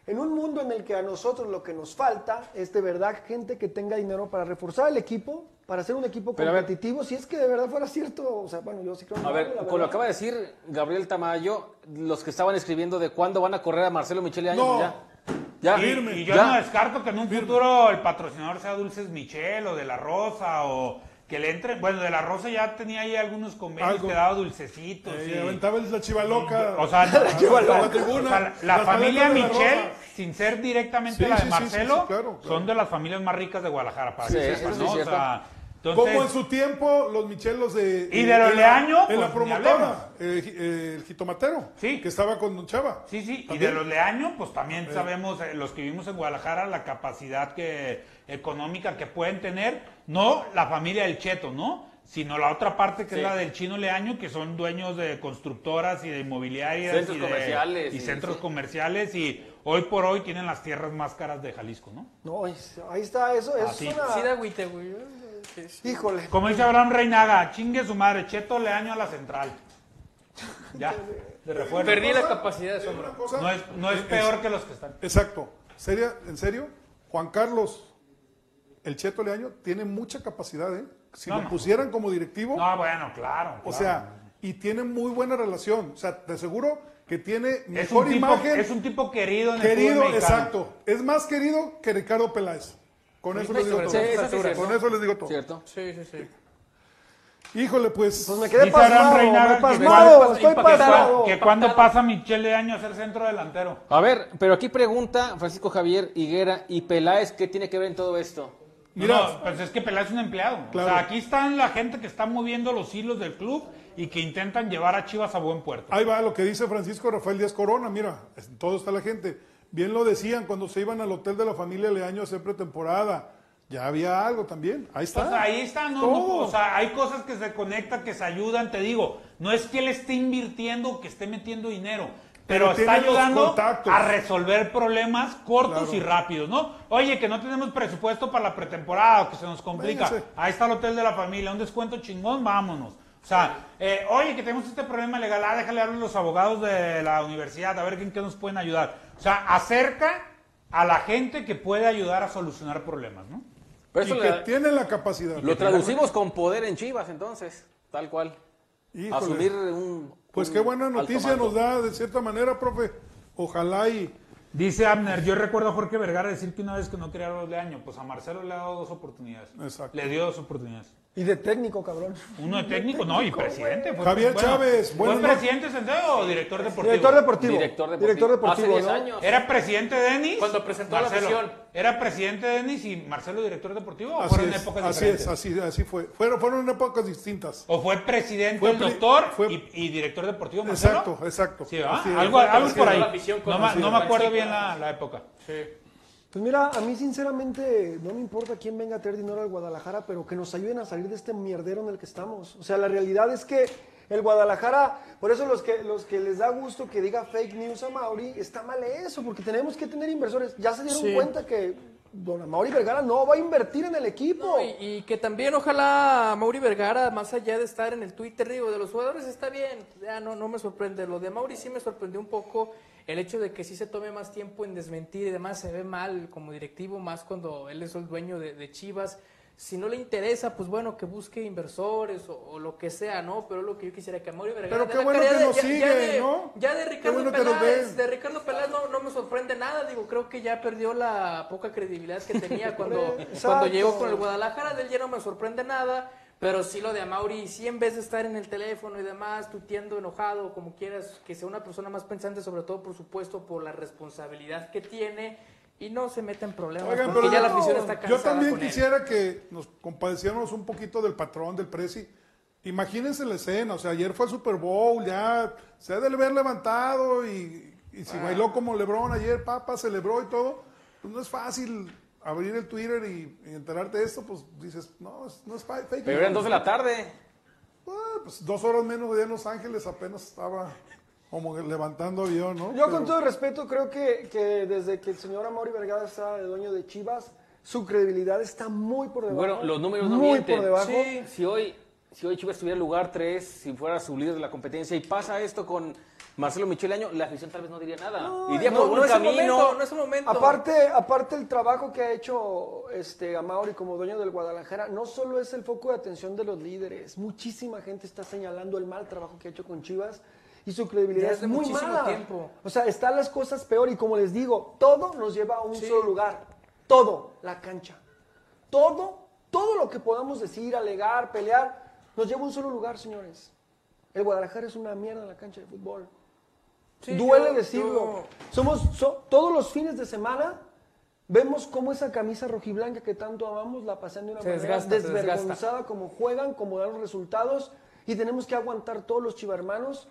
En un mundo en el que a nosotros lo que nos falta es de verdad gente que tenga dinero para reforzar el equipo, para hacer un equipo Pero a ver. competitivo, si es que de verdad fuera cierto, o sea, bueno, yo sí creo A ver, la con lo verdad. que acaba de decir Gabriel Tamayo, los que estaban escribiendo de cuándo van a correr a Marcelo Michele Años, No. ya. Ya. Y, y yo Ya. no descarto que en un futuro el patrocinador sea Dulces Michel o de la Rosa o que le entre. Bueno, de la Rosa ya tenía ahí algunos convenios Algo. que daba dulcecitos. Eh, y- aventaba la chiva loca. o sea, <laughs> la- la, a la tribuna. o sea, la- familia la Michel, sin ser directamente Sí, la de sí, sí, sí, Marcelo, sí, claro, claro. son de las familias más ricas de Guadalajara, para Sí, que sepan, sí ¿no? O sea, entonces, Como en su tiempo los Michelos de... Y de los en Leaño, En la pues, promotora, eh, eh, el jitomatero. Sí. Que estaba con Don Chava. Sí, sí, y de los Leaño, pues también sabemos, eh, los que vivimos en Guadalajara, la capacidad que, económica que pueden tener, no la familia del Cheto, ¿no? Sino la otra parte que Sí. es la del Chino Leaño, que son dueños de constructoras y de inmobiliarias Centros y, de- comerciales y y- centros sí. comerciales y hoy por hoy tienen las tierras más caras de Jalisco, ¿no? No, ahí está, eso es Así. una... Sí da güey. Híjole. Como dice Abraham Reinaga, chingue su madre, Cheto Leaño a la central. <laughs> Ya, de refuerzo. Perdí la capacidad de sombra. No es, no es peor que los que están. Exacto. ¿Seria, ¿En serio? Juan Carlos, el Cheto Leaño, tiene mucha capacidad, ¿eh? Si No, lo no. pusieran como directivo, No, bueno, claro. o claro. sea, y tiene muy buena relación. O sea, te aseguro que tiene es mejor tipo, imagen. es un tipo querido en el querido, fútbol mexicano. exacto. Es más querido que Ricardo Peláez. Con eso les digo todo. Sí, eso sí. Con eso les digo todo. ¿Cierto? Sí, sí, sí. Híjole, pues. Pues me quedé pasmado, Reinaga me que pasmado, estoy pasmado. Que cuando pasa Michelle de año a ser centro delantero. A ver, pero aquí pregunta Francisco Javier Higuera y Peláez, ¿qué tiene que ver en todo esto? Mira. No, pues es que Peláez es un empleado. Claro. O sea, aquí están la gente que está moviendo los hilos del club y que intentan llevar a Chivas a buen puerto. Ahí va lo que dice Francisco Rafael Díaz Corona, mira, en todo está la gente. Bien lo decían cuando se iban al hotel de la familia Leaño a hacer pretemporada. Ya había algo también. Ahí está. Pues ahí está, ¿no? O sea, hay cosas que se conectan, que se ayudan, te digo. No es que él esté invirtiendo que esté metiendo dinero, pero, Pero está ayudando a resolver problemas cortos Claro. y rápidos, ¿no? Oye, que no tenemos presupuesto para la pretemporada o que se nos complica. Véngase. Ahí está el hotel de la familia, un descuento chingón, vámonos. O sea, eh, oye, que tenemos este problema legal, ah, déjale hablar a los abogados de la universidad, a ver en qué nos pueden ayudar. O sea, acerca a la gente que puede ayudar a solucionar problemas, ¿no? Pero y eso que tiene la capacidad. lo traducimos con poder en Chivas, entonces, tal cual. Híjole. Asumir un. Pues un qué buena alto noticia mando. nos da de cierta manera, profe. Ojalá y Dice Abner, yo recuerdo a Jorge Vergara decir que una vez que no quería de año, pues a Marcelo le ha dado dos oportunidades. Exacto. Le dio dos oportunidades. Y de técnico, cabrón. Uno de técnico, no, y presidente. Fue, Javier Chávez, ¿Fue presidente Centeno o director deportivo? Director deportivo. Director deportivo. Director deportivo, Hace 10 ¿no? años. ¿Era presidente Denis? Cuando presentó la Marcelo. visión. ¿Era presidente Denis y Marcelo director deportivo? ¿O así fueron es, épocas así diferentes? es, así, así fue. Fueron, fueron épocas distintas. ¿O fue presidente Fue el doctor fue- y, y director deportivo Marcelo? Exacto, exacto. Sí. Así algo algo Así por ahí. la No, así no me acuerdo bien la, la época. Pues mira, a mí sinceramente no me importa quién venga a traer dinero al Guadalajara, pero que nos ayuden a salir de este mierdero en el que estamos. O sea, la realidad es que el Guadalajara, por eso los que, los que les da gusto que diga fake news a Mauri, está mal eso, porque tenemos que tener inversores. Ya se dieron Sí. cuenta que don Mauri Vergara no va a invertir en el equipo. Y, que también ojalá Mauri Vergara, más allá de estar en el Twitter, digo, de los jugadores está bien, ya no, no me sorprende. Lo de Mauri sí me sorprendió un poco el hecho de que sí se tome más tiempo en desmentir y demás, se ve mal como directivo, más cuando él es el dueño de Chivas. Si no le interesa, pues bueno, que busque inversores o, o lo que sea, ¿no? Pero lo que yo quisiera que a Mauri Vergara... Pero qué de bueno que de- nos sigue, ya de, ¿no? Ya de Ricardo bueno Peláez, de Ricardo Peláez no, no me sorprende nada, digo, creo que ya perdió la poca credibilidad que tenía <laughs> cuando, cuando llegó con el Guadalajara, del ya no me sorprende nada, pero sí lo de Amauri, sí en vez de estar en el teléfono y demás, tuteando enojado, como quieras, que sea una persona más pensante, sobre todo, por supuesto, por la responsabilidad que tiene y no se mete en problemas, Oigan, porque pero ya la está cansada Yo también quisiera que nos compadeciéramos un poquito del patrón, del presi. Imagínense la escena, o sea, ayer fue el Super Bowl, ya se ha de haber levantado y, y Ah. si bailó como Lebron ayer, papá, celebró y todo, pues no es fácil abrir el Twitter y, y enterarte de esto, pues dices, no, no es fa- fake. Pero eran dos de la tarde. Ah, pues dos horas menos allá en Los Ángeles apenas estaba como que levantando avión, ¿no? Yo Pero- con todo respeto creo que, que desde que el señor Amaury Vergara está de dueño de Chivas, su credibilidad está muy por debajo. Bueno, los números no muy mienten. por debajo. Sí, si hoy, si hoy Chivas estuviera en lugar 3, si fuera su líder de la competencia y pasa esto con Marcelo Michele Año, la afición tal vez no diría nada. Iría no, por no un es el camino. momento, no es el momento. Aparte, aparte el trabajo que ha hecho este Amauri como dueño del Guadalajara, no solo es el foco de atención de los líderes, muchísima gente está señalando el mal trabajo que ha hecho con Chivas y su credibilidad Ya es muy muchísimo mala. tiempo. O sea, están las cosas peor y como les digo, todo nos lleva a un solo lugar, todo, la cancha. Todo, todo lo que podamos decir, alegar, pelear, nos lleva a un solo lugar, señores. El Guadalajara es una mierda en la cancha de fútbol. Sí, Duele yo- decirlo. yo- Somos so- todos los fines de semana vemos cómo esa camisa rojiblanca que tanto amamos la pasan de una Se manera desgasta, desvergonzada, como juegan, como dan los resultados y tenemos que aguantar todos los chivarmanos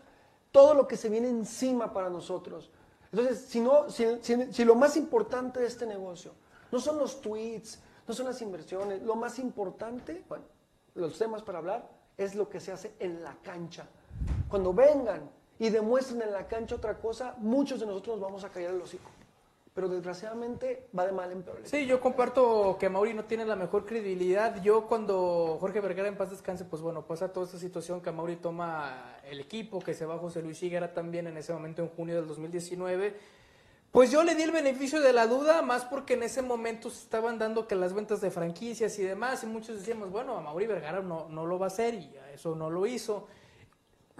todo lo que se viene encima para nosotros. Entonces, si no, si, lo más importante de este negocio no son los tweets, no son las inversiones, lo más importante, bueno, los temas para hablar es lo que se hace en la cancha. Cuando vengan y demuestren en la cancha otra cosa, muchos de nosotros nos vamos a caer el hocico. Pero desgraciadamente va de mal en peor. Sí, yo comparto que Mauri no tiene la mejor credibilidad. Yo cuando Jorge Vergara en paz descanse, pues bueno, pasa toda esta situación que Mauri toma el equipo, que se va José Luis Higuera también en ese momento en junio del 2019. Pues yo le di el beneficio de la duda, más porque en ese momento se estaban dando que las ventas de franquicias y demás, y muchos decíamos, bueno, a Mauri Vergara no, no lo va a hacer y a eso no lo hizo.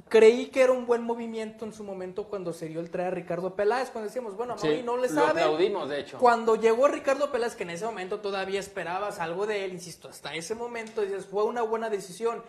Creí que era un buen movimiento en su momento cuando se dio el traer a Ricardo Peláez, cuando decíamos, bueno, a Sí, Mauri no le lo sabe. aplaudimos, de hecho. Cuando llegó Ricardo Peláez, que en ese momento todavía esperabas algo de él, insisto, hasta ese momento dices, fue una buena decisión.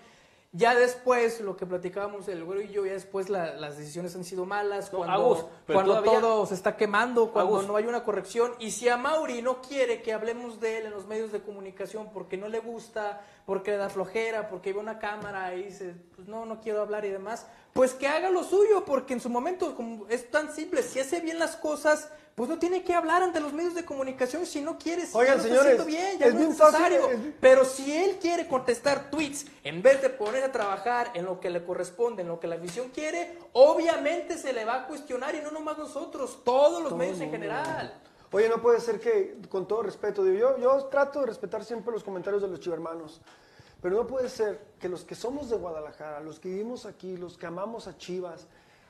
Ya después, lo que platicábamos el güero y yo, ya después la- las decisiones han sido malas, No, cuando, Agus, cuando todavía- todo se está quemando, cuando Agus. no hay una corrección. Y si a Mauri no quiere que hablemos de él en los medios de comunicación porque no le gusta, porque le da flojera, porque ve una cámara y dice, pues no, no quiero hablar y demás, pues que haga lo suyo, porque en su momento como es tan simple, si hace bien las cosas, pues no tiene que hablar ante los medios de comunicación si no quiere, si Oigan, está señores, bien, ya es no fácil, necesario. es- Pero si él quiere contestar tweets en vez de ponerse a trabajar en lo que le corresponde, en lo que la visión quiere, obviamente se le va a cuestionar y no nomás nosotros, todos los Todo medios en general. Oye, no puede ser que, con todo respeto, digo, yo, yo trato de respetar siempre los comentarios de los chivermanos, pero no puede ser que los que somos de Guadalajara, los que vivimos aquí, los que amamos a Chivas,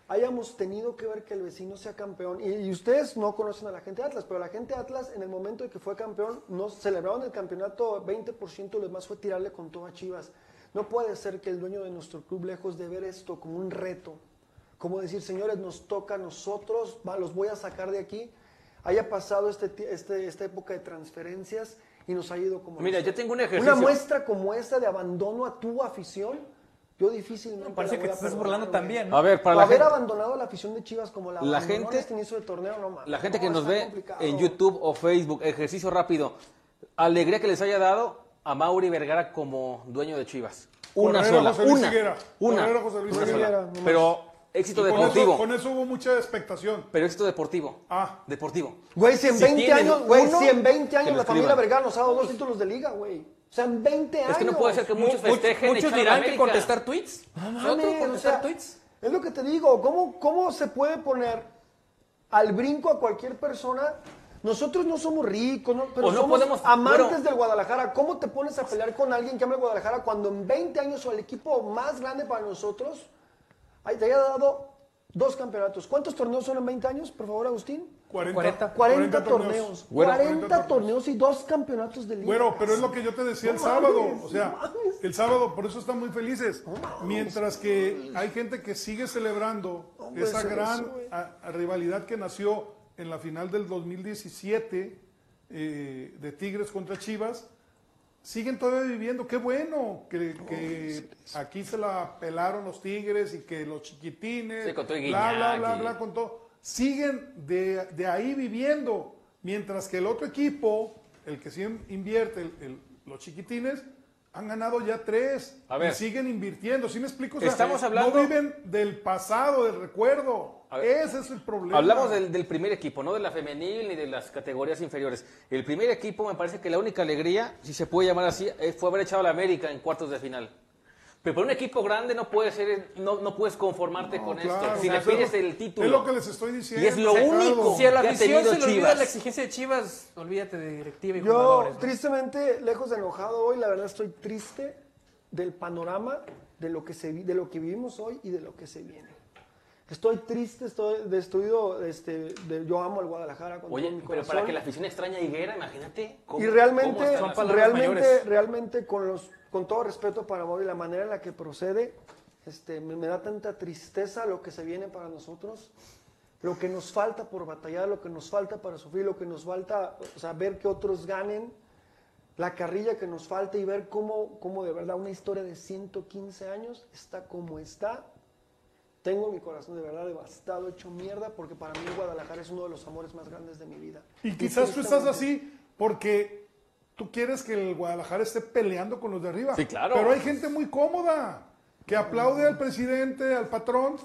hayamos tenido que ver que el vecino sea campeón. Y, y ustedes no conocen a la gente de Atlas, pero la gente de Atlas, en el momento de que fue campeón, no celebraron el campeonato 20%, lo demás fue tirarle con todo a Chivas. No puede ser que el dueño de nuestro club, lejos de ver esto como un reto, como decir, señores, nos toca a nosotros, va, los voy a sacar de aquí, haya pasado este, este- esta época de transferencias y nos ha ido como... Mira, yo tengo un ejercicio. Una muestra como esta de abandono a tu afición, yo difícilmente... parece la que voy te estás burlando también, ¿no? A ver, para O la haber gente- abandonado la afición de Chivas como la, La gente- en este inicio de torneo, no mames. La gente No, que nos ve complicado. en YouTube o Facebook, ejercicio rápido, alegría que les haya dado a Mauri Vergara como dueño de Chivas. Una sola, José Luis una, una, sola. Pero éxito Y con deportivo. eso, con eso hubo mucha expectación. Pero éxito deportivo. Ah. Deportivo. Güey, si en Si 20 tienen años, güey, uno, si en 20 que años la familia. Vergara nos ha dado dos títulos de liga, güey. O sea, en 20 años. Es que no puede ser que muchos Mu- festejen muchos dirán a que contestar tweets. No ¿Otro mames, contestar o sea, tweets? Es lo que te digo, ¿cómo, ¿cómo se puede poner al brinco a cualquier persona? Nosotros no somos ricos, no- pero no somos podemos- amantes bueno. del Guadalajara. ¿Cómo te pones a pelear con alguien que ama el Guadalajara cuando en 20 años o el equipo más grande para nosotros ay, te haya dado dos campeonatos? ¿Cuántos torneos son en 20 años, por favor, Agustín? 40, 40. 40, torneos. Güero. 40 torneos y dos campeonatos de liga. Bueno, pero es lo que yo te decía el No sábado. mames, O sea, no mames. el sábado, por eso están muy felices. Mientras que hay gente que sigue celebrando Hombre, esa eso, gran eso, a- a rivalidad que nació en la final del 2017 eh, de Tigres contra Chivas. Siguen todavía viviendo, qué bueno que, que aquí se la pelaron los Tigres y que los chiquitines, Sí, con todo y bla, bla, bla, bla, con todo. Siguen de, de ahí viviendo, mientras que el otro equipo, el que sí invierte, el- el- los chiquitines, han ganado ya tres A ver. y siguen invirtiendo. ¿Sí me explico? O sea, Estamos hablando- No viven del pasado, del recuerdo. Ver. Ese es el problema. Hablamos del, del primer equipo, no de la femenil ni de las categorías inferiores. El primer equipo me parece que la única alegría, si se puede llamar así, eh, fue haber echado a la América en cuartos de final. Pero para un equipo grande no puedes ser, no, no puedes conformarte con claro, esto. Si le o sea, pides lo- el título. es lo que les estoy diciendo, Y es lo único Si a la que ha afición tenido se le olvida Chivas. la exigencia de Chivas, olvídate de directiva y Yo, jugadores. ¿no? tristemente, lejos de enojado hoy, la verdad estoy triste del panorama de lo que se de lo que vivimos hoy y de lo que se viene. Estoy triste, estoy destruido, este, de- yo amo al Guadalajara con Oye, todo mi pero para que la afición extraña a Higuera, imagínate. cómo- y cómo realmente, están las- realmente, realmente con los, con todo respeto para Mauri, la manera en la que procede, este, me, me da tanta tristeza lo que se viene para nosotros, lo que nos falta por batallar, lo que nos falta para sufrir, lo que nos falta, o sea, ver que otros ganen, la carrilla que nos falta y ver cómo, cómo de verdad una historia de 115 años está como está. Tengo mi corazón de verdad devastado, hecho mierda, porque para mí Guadalajara es uno de los amores más grandes de mi vida. Y quizás tú estás así porque tú quieres que el Guadalajara esté peleando con los de arriba. Sí, claro. Pero hay gente muy cómoda que aplaude al presidente, al patrón.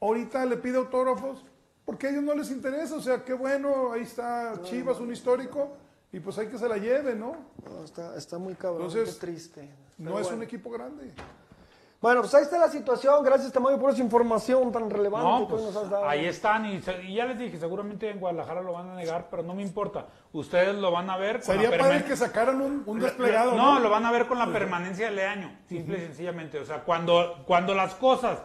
Ahorita le pide autógrafos porque a ellos no les interesa. O sea, qué bueno, ahí está Chivas, un histórico, y pues hay que se la lleve, ¿no? No, está, está muy cabrón, Entonces, qué triste. No es un equipo grande. Bueno, pues ahí está la situación. Gracias, Tamayo, por esa información tan relevante No, que hoy pues, nos has dado. ahí están y, se- y ya les dije, seguramente en Guadalajara lo van a negar, pero no me importa. Ustedes lo van a ver con Sería la padre que sacaran un, un desplegado. No, No, lo van a ver con la permanencia de año, simple y sencillamente. O sea, cuando, cuando las cosas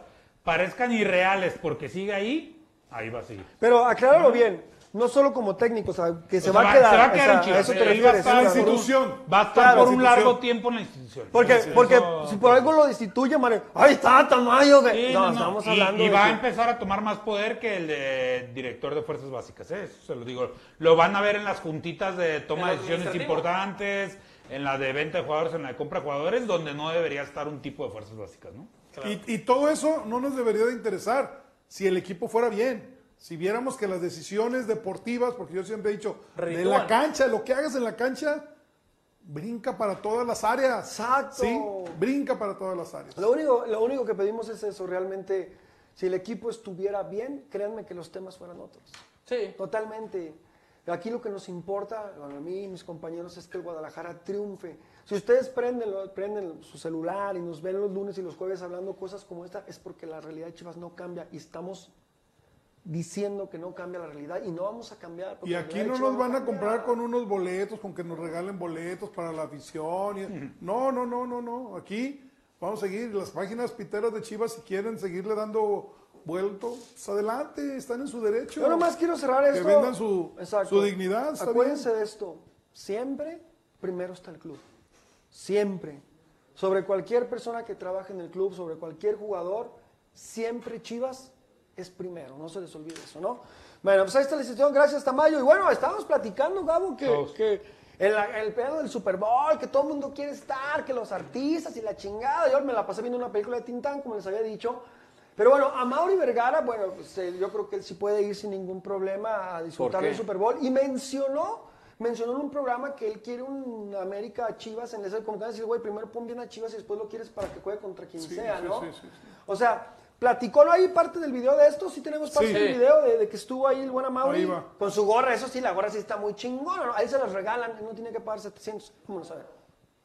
parezcan irreales porque sigue ahí, ahí va a seguir. Pero acláralo bien. No solo como técnico, o sea, que se, O sea, va, a quedar. se va a quedar o sea, en Chivas. eso te va a estar por un- institución. Va a estar Claro, por un institución. largo tiempo en la institución. Porque, porque eso- si por algo lo destituye, Mario, ahí está Tamayo. que-". Sí, no, no, no. estamos Y- hablando y, de va a empezar a tomar más poder que el de director de fuerzas básicas, ¿eh? eso se lo digo. Lo van a ver en las juntitas de toma de decisiones importantes, en la de venta de jugadores, en la de compra de jugadores, donde no debería estar un tipo de fuerzas básicas, ¿no? Y, y todo eso no nos debería de interesar si el equipo fuera bien. Si viéramos que las decisiones deportivas, porque yo siempre he dicho, de Reditúan. la cancha, lo que hagas en la cancha, brinca para todas las áreas. Exacto. Sí, brinca para todas las áreas. Lo único, lo único que pedimos es eso, realmente, si el equipo estuviera bien, créanme que los temas fueran otros. Sí. Totalmente. Aquí lo que nos importa, bueno, a mí y mis compañeros, es que el Guadalajara triunfe. Si ustedes prenden, prenden su celular y nos ven los lunes y los jueves hablando cosas como esta, es porque la realidad de Chivas no cambia y estamos diciendo que no cambia la realidad y no vamos a cambiar. Y aquí no nos van a comprar con unos boletos, con que nos regalen boletos para la afición. y- No, no, no, no, no. Aquí vamos a seguir. Las páginas piteras de Chivas, si quieren seguirle dando vuelto, pues adelante, están en su derecho. Yo nomás quiero cerrar Que esto. vendan su, dignidad. Acuérdense bien. de esto. Siempre primero está el club. Siempre. Sobre cualquier persona que trabaje en el club, sobre cualquier jugador, siempre Chivas es primero. No se les olvide eso, ¿no? Bueno, pues ahí está la situación. Gracias, Tamayo. Y bueno, estábamos platicando, Gabo, que, el, el pedo del Super Bowl, que todo el mundo quiere estar, que los artistas y la chingada. Yo me la pasé viendo una película de Tintán, como les había dicho. Pero bueno, a Mauri Vergara, bueno, pues, eh, yo creo que él sí puede ir sin ningún problema a disfrutar del Super Bowl. Y mencionó, mencionó en un programa que él quiere un América Chivas en ese como que decir, güey, primero pon bien a Chivas y después lo quieres para que juegue contra quien Sí, sea, ¿no? sí, sí, sí. O sea, platicó ¿no? ahí parte del video de esto, sí tenemos parte Sí. del video de, de que estuvo ahí el buen Mauri Ahí va. con su gorra, eso sí, la gorra sí está muy chingona, ¿no? ahí se las regalan, no tiene que pagar 700, vámonos a ver.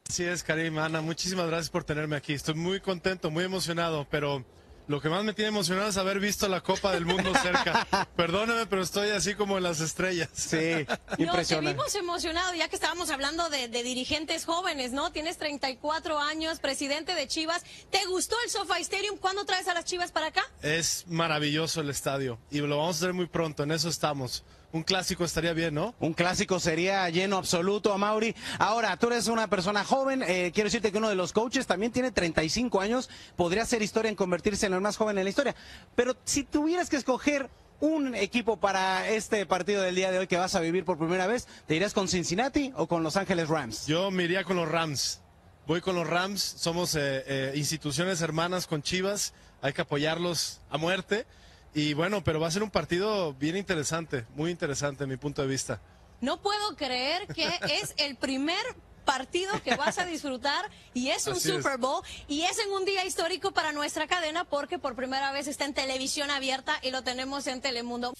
Así es, Karim, Ana, muchísimas gracias por tenerme aquí. Estoy muy contento, muy emocionado, pero lo que más me tiene emocionado es haber visto la Copa del Mundo cerca. <laughs> Perdóname, pero estoy así como en las estrellas. Sí, No, te vimos emocionado ya que estábamos hablando de, de dirigentes jóvenes, ¿no? Tienes 34 años, presidente de Chivas. ¿Te gustó el SoFi Stadium? ¿Cuándo traes a las Chivas para acá? Es maravilloso el estadio y lo vamos a hacer muy pronto, en eso estamos. Un clásico estaría bien, ¿no? Un clásico sería lleno absoluto a Mauri. Ahora, tú eres una persona joven, eh, quiero decirte que uno de los coaches también tiene 35 años, podría ser historia en convertirse en el más joven en la historia. Pero si tuvieras que escoger un equipo para este partido del día de hoy que vas a vivir por primera vez, ¿te irías con Cincinnati o con Los Ángeles Rams? Yo me iría con los Rams. Voy con los Rams, somos eh, eh, instituciones hermanas con Chivas, hay que apoyarlos a muerte. Y bueno, pero va a ser un partido bien interesante, muy interesante en mi punto de vista. No puedo creer que <laughs> es el primer partido que vas a disfrutar y es un Así. Super Bowl y es en un día histórico para nuestra cadena porque por primera vez está en televisión abierta y lo tenemos en Telemundo.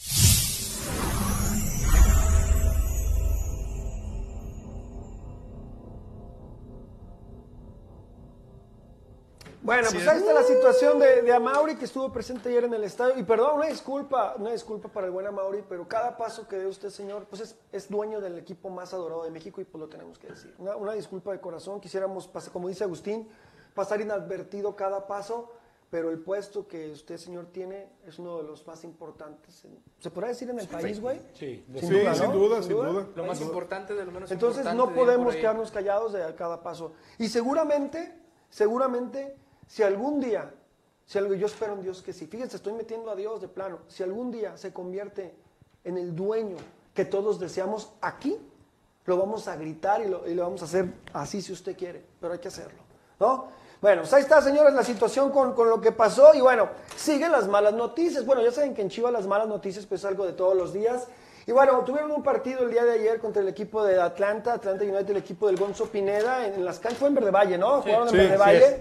Bueno, Sí, pues ahí está la situación de, de Amauri que estuvo presente ayer en el estadio. Y perdón, una disculpa, una disculpa para el buen Amauri, pero cada paso que dé usted, señor, pues es, es dueño del equipo más adorado de México y pues lo tenemos que decir. Una, una disculpa de corazón, quisiéramos, pasar, como dice Agustín, pasar inadvertido cada paso, pero el puesto que usted, señor, tiene es uno de los más importantes. en- ¿Se podrá decir en el país, güey? Sí, Sí, sin duda, sin duda. Lo más importante de lo menos Entonces importante, no podemos quedarnos callados de cada paso. Y seguramente, seguramente, si algún día, si algo, yo espero en Dios que sí, fíjense, estoy metiendo a Dios de plano, si algún día se convierte en el dueño que todos deseamos aquí, lo vamos a gritar y lo, y lo vamos a hacer así si usted quiere, pero hay que hacerlo, ¿no? Bueno, pues ahí está, señores, la situación con, con lo que pasó y bueno, siguen las malas noticias. Bueno, ya saben que en Chivas las malas noticias pues es algo de todos los días. Y bueno, tuvieron un partido el día de ayer contra el equipo de Atlanta, Atlanta United, el equipo del Gonzo Pineda, en, en las canchas, fue en Verde Valle, ¿no? Jugaron en sí, Verde sí Valle. es.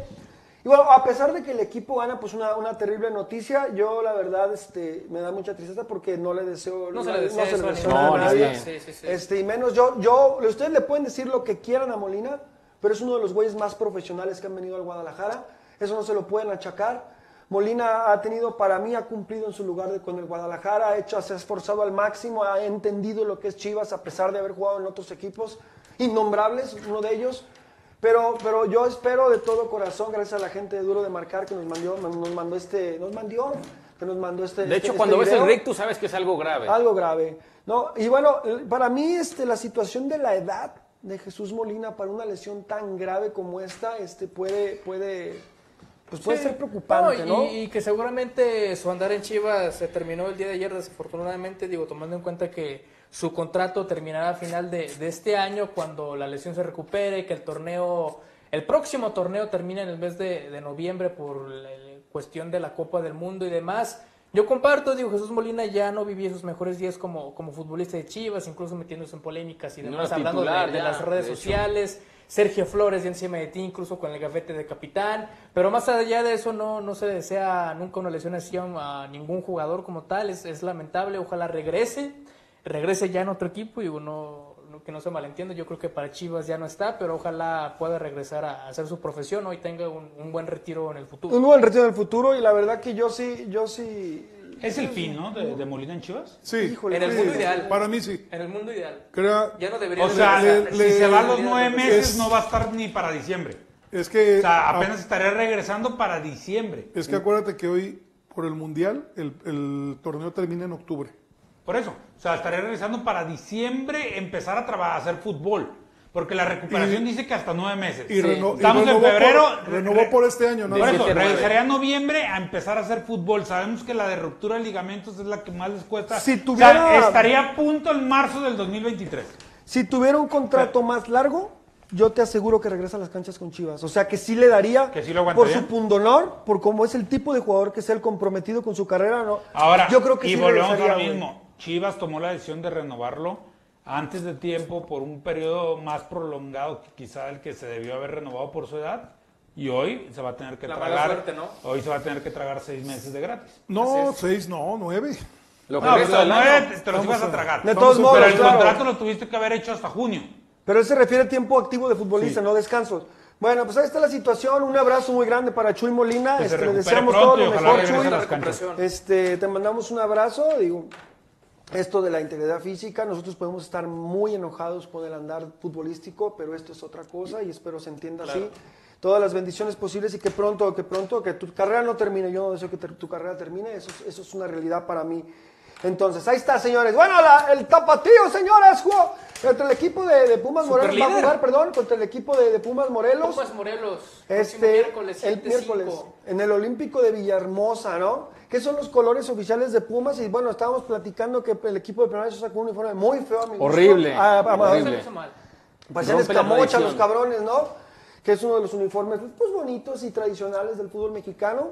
Y bueno, a pesar de que el equipo gana, pues una, una terrible noticia, yo la verdad este, me da mucha tristeza porque no le deseo, No se le desea eso a deseo ninguno. nada a No, nadie. ni Sí, sí, sí. Este, y menos yo, yo, ustedes le pueden decir lo que quieran a Molina, pero es uno de los güeyes más profesionales que han venido al Guadalajara. Eso no se lo pueden achacar. Molina ha tenido, para mí, ha cumplido en su lugar de- con el Guadalajara, ha hecho, se ha esforzado al máximo, ha entendido lo que es Chivas, a pesar de haber jugado en otros equipos innombrables, uno de ellos. Pero, pero yo espero de todo corazón, gracias a la gente de Duro de Marcar que nos mandó, nos mandó este, nos mandó, que nos mandó este. De hecho, este- cuando este ves el video. RIC, tú sabes que es algo grave. Algo grave. ¿no? Y bueno, para mí este, la situación de la edad de Jesús Molina para una lesión tan grave como esta este, puede, puede, pues puede Sí. ser preocupante, No, y que seguramente su andar en Chivas se terminó el día de ayer, desafortunadamente, digo, tomando en cuenta que su contrato terminará a final de, de este año cuando la lesión se recupere, que el torneo, el próximo torneo termina en el mes de, de noviembre por la la cuestión de la Copa del Mundo y demás. Yo comparto, digo, Jesús Molina ya no vivía sus mejores días como, como futbolista de Chivas, incluso metiéndose en polémicas y demás, hablando de- titular de, ya, las redes de sociales. Sergio Flores ya encima de ti, incluso con el gafete de capitán. Pero más allá de eso, no, no se desea nunca una lesión así a a ningún jugador como tal. Es, es lamentable, ojalá regrese. Regrese ya en otro equipo y no, no- que no se malentienda. Yo creo que para Chivas ya no está, pero ojalá pueda regresar a hacer su profesión ¿no? y tenga un, un buen retiro en el futuro. Un buen retiro del futuro y la verdad que yo sí, yo sí... Es el fin, ¿no? De, de Molina en Chivas. Sí, Híjole, En el sí, mundo ideal. Para mí sí. En el mundo ideal. Crea- Ya no debería O sea, regresar. si le- se va a los nueve meses, es- no va a estar ni para diciembre. es que O sea, a- apenas estaré regresando para diciembre. es que acuérdate que hoy por el mundial el, el torneo termina en octubre. Por eso. O sea, estaré regresando para diciembre, empezar a trabajar, a hacer fútbol. Porque la recuperación Y- dice que hasta nueve meses. Y, Estamos en febrero. por, renovó por este año, nada Por eso, 17, regresaría en noviembre a empezar a hacer fútbol. Sabemos que la de ruptura de ligamentos es la que más les cuesta. Si O sea, tuviera- estaría a punto en marzo del 2023. Si tuviera un contrato más largo, yo te aseguro que regresa a las canchas con Chivas. O sea, que sí le daría, Que sí lo por su pundonor, por cómo es el tipo de jugador que es el comprometido con su carrera, ¿no? Ahora, yo creo que y sí volvemos a lo güey. Chivas tomó la decisión de renovarlo antes de tiempo por un periodo más prolongado que quizá el que se debió haber renovado por su edad. Y hoy se va a tener que La tragar. suerte, ¿no? Hoy se va a tener que tragar seis meses de gratis. No, seis, no, nueve. Lo que No, pues nueve te- los ibas a tragar. De todos Pero modos, el claro. contrato lo tuviste que haber hecho hasta junio. Pero él se refiere a tiempo activo de futbolista, no descansos. Bueno, pues ahí está la situación. Un abrazo muy grande para Chuy Molina. Este, le deseamos pronto todo lo mejor, Chuy. Este, te mandamos un abrazo. Digo, esto de la integridad física, nosotros podemos estar muy enojados con el andar futbolístico, pero esto es otra cosa y espero se entienda así. Todas las bendiciones posibles y que pronto, que pronto, que tu carrera no termine. Yo no deseo que ter- tu carrera termine, eso, es- eso es una realidad para mí. Entonces, ahí está, señores. Bueno, la- el tapatío, señores, jugó contra el equipo de, de Pumas Morelos. Va a jugar, perdón, contra el equipo de, de Pumas Morelos. Pumas Morelos. Este, miércoles, el 7-5. miércoles, en el Olímpico de Villahermosa, ¿no? Que son los colores oficiales de Pumas. Y bueno, estábamos platicando que el equipo de Primera sacó un uniforme muy feo a mi gusto. Horrible, Ah, ah, ah, horrible. La escamocha los cabrones, ¿no? Que es uno de los uniformes pues, bonitos y tradicionales del fútbol mexicano.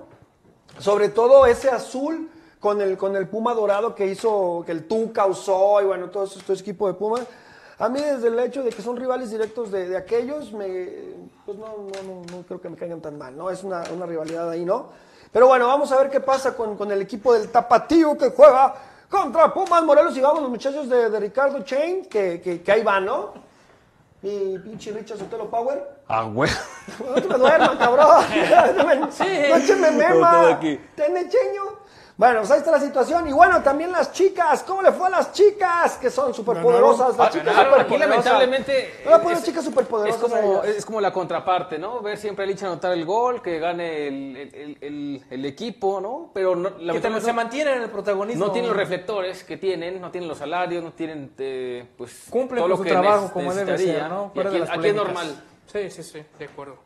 Sobre todo ese azul con el, con el puma dorado que hizo, que el Tuca usó y bueno, todo ese equipo de Pumas. A mí desde el hecho de que son rivales directos de, de aquellos, me, pues no, no, no, no creo que me caigan tan mal, ¿no? Es una, una rivalidad ahí, ¿no? Pero bueno, vamos a ver qué pasa con, con el equipo del Tapatío que juega contra Pumas Morelos y vamos los muchachos de, de Ricardo Chain, que, que, que ahí van, ¿no? Mi pinche Richard Sotelo Power. Ah, güey. No te me duermas, cabrón. Sí. No mema. Tenecheño. Bueno, pues ahí está la situación. Y bueno, también las chicas. ¿Cómo le fue a las chicas? Que son superpoderosas. Las Ah, chicas ganaron. Aquí superpoderosas. lamentablemente Voy a poner es- chicas Es superpoderosas. a como, es como la contraparte, ¿no? Ver siempre a Licha anotar el gol, que gane el, el- el- el equipo, ¿no? Pero no, lamentablemente se mantienen en el protagonismo. no tienen los reflectores que tienen, no tienen los salarios, no tienen, eh, pues, Cumplen todo lo con su que trabajo como debe necesitaría. ser, ¿no? Y aquí, de las aquí es normal. Sí, sí, sí, de acuerdo.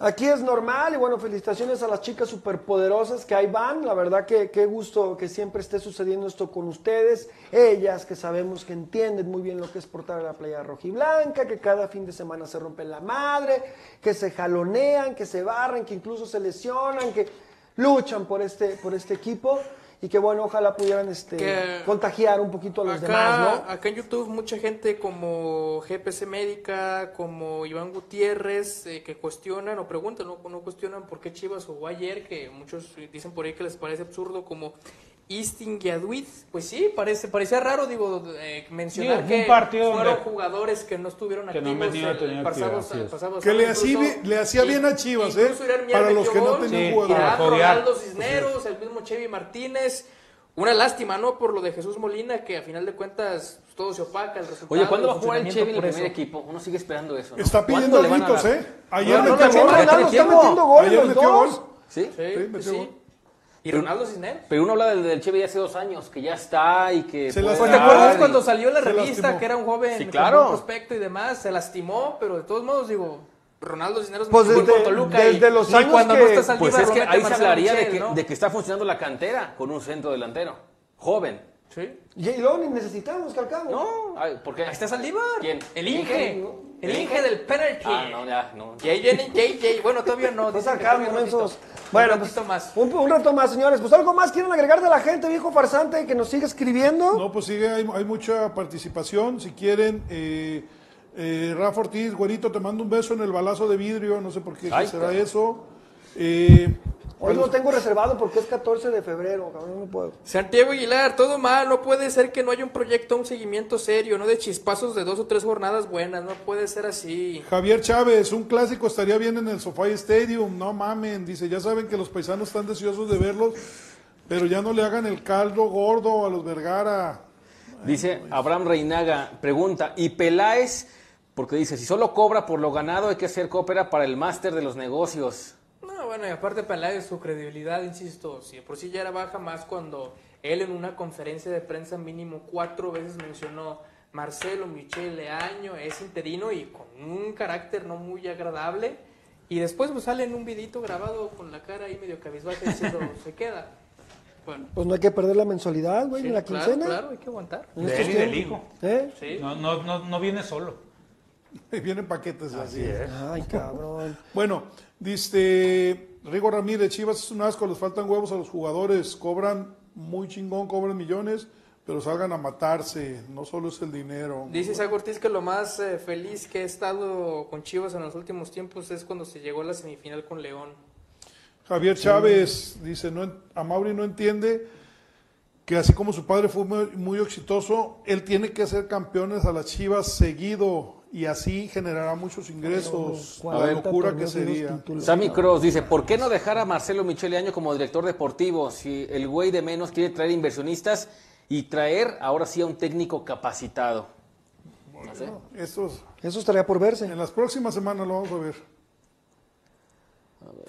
Aquí es normal y bueno, felicitaciones a las chicas superpoderosas que ahí van. La verdad que qué gusto que siempre esté sucediendo esto con ustedes. Ellas que sabemos que entienden muy bien lo que es portar a la playa rojiblanca, que cada fin de semana se rompen la madre, que se jalonean, que se barren, que incluso se lesionan, que luchan por este, por este equipo y que bueno, ojalá pudieran este, Que- contagiar un poquito a los Acá, demás, ¿no? acá en YouTube mucha gente como GPC Médica, como Iván Gutiérrez, eh, que cuestionan o preguntan, no, no cuestionan por qué Chivas jugó ayer, que muchos dicen por ahí que les parece absurdo, como Easting y. Pues sí, parece, parecía raro, digo, eh, mencionar que partido fueron donde- jugadores que no estuvieron que no han activos venido el teniendo pasado- actividad, así es. pasado Que le incluso- bien- le hacía bien a Chivas, ¿eh? Para los que no gol, tenían Sí, jugador. Irán, para jodear. Ronaldo Cisneros, el mismo Chevy Martínez. Una lástima, ¿no? Por lo de Jesús Molina, que a final de cuentas pues, todo se opaca, el resultado. Oye, ¿cuándo va a el jugar el Chevy en el primer equipo? Uno sigue esperando eso. ¿no? Está ¿Cuándo pidiendo gritos? ¿eh? Ayer No, no, metió no, gol. no, Ronaldo está tiempo. metiendo goles Ayer metió gol. ¿Sí? Sí, metió gol. ¿Y Ronaldo Cisneros? Pero uno habla del, del Chevy de hace dos años, que ya está y que... Se. Pues te acuerdas y- cuando salió la Se revista lastimó. que era un joven Sí, con claro. buen prospecto y demás? Se lastimó, pero de todos modos, digo, Ronaldo Cisneros Pues desde- con Toluca y desde los ni años cuando que- no Pues es que ahí se hablaría de que, ¿no? de que está funcionando la cantera con un centro delantero. Joven. Sí. Y luego ni necesitamos, Calcabo. No, ay, ¿por qué? Ahí está Saldívar. ¿Quién? El Inge. El Inge del penalty. Ah, no, ya, no. JJ, JJ. Bueno, todavía no. No dicen que sacamos todavía un mensos. ratito. Bueno, un ratito pues, más. Un, un rato más, señores. Pues algo más quieren agregar de la gente, viejo farsante, que nos sigue escribiendo. No, pues sigue, hay, hay mucha participación. Si quieren, eh, eh, Rafa Ortiz, güerito, te mando un beso en el balazo de vidrio. No sé por qué Ay, será eso. Eh, Hoy lo tengo reservado porque es 14 de febrero, cabrón, no puedo. Santiago Aguilar, todo mal, no puede ser que no haya un proyecto, un seguimiento serio, no de chispazos de dos o tres jornadas buenas, no puede ser así. Javier Chávez, un clásico estaría bien en el Sofá Stadium. No mamen, dice, ya saben que los paisanos están deseosos de verlos, pero ya no le hagan el caldo gordo a los Vergara. Dice Abraham Reinaga, pregunta, ¿y Peláez? Porque dice, si solo cobra por lo ganado hay que hacer cópera para el máster de los negocios. No, bueno, y aparte Peláez, su credibilidad, insisto, si por sí ya era baja más cuando él en una conferencia de prensa mínimo cuatro veces mencionó Marcelo Michele Año, es interino y con un carácter no muy agradable. Y después pues sale en un vidito grabado con la cara ahí medio cabizbaja diciendo, <laughs> se queda. Bueno, Pues no hay que perder la mensualidad, güey, sí, ni la claro, quincena. claro, hay que aguantar. En De él y del hijo. ¿Eh? Sí. No, no, no, no viene solo. <laughs> Vienen paquetes así. Ay, cabrón. Bueno, dice Rigo Ramírez, Chivas es un asco, les faltan huevos a los jugadores, cobran muy chingón, cobran millones, pero salgan a matarse, no solo es el dinero. Dice Isaac Ortiz que lo más eh, feliz que he estado con Chivas en los últimos tiempos es cuando se llegó a la semifinal con León. Javier Chávez dice, no, a Mauri no entiende que así como su padre fue muy, muy exitoso, él tiene que hacer campeones a las Chivas seguido y así generará muchos ingresos. A ver, locura que sería. Sammy Cross dice, ¿por qué no dejar a Marcelo Michele Año como director deportivo si el güey de menos quiere traer inversionistas y traer ahora sí a un técnico capacitado? Bueno, no sé. eso, eso estaría por verse. En las próximas semanas lo vamos a ver. A ver.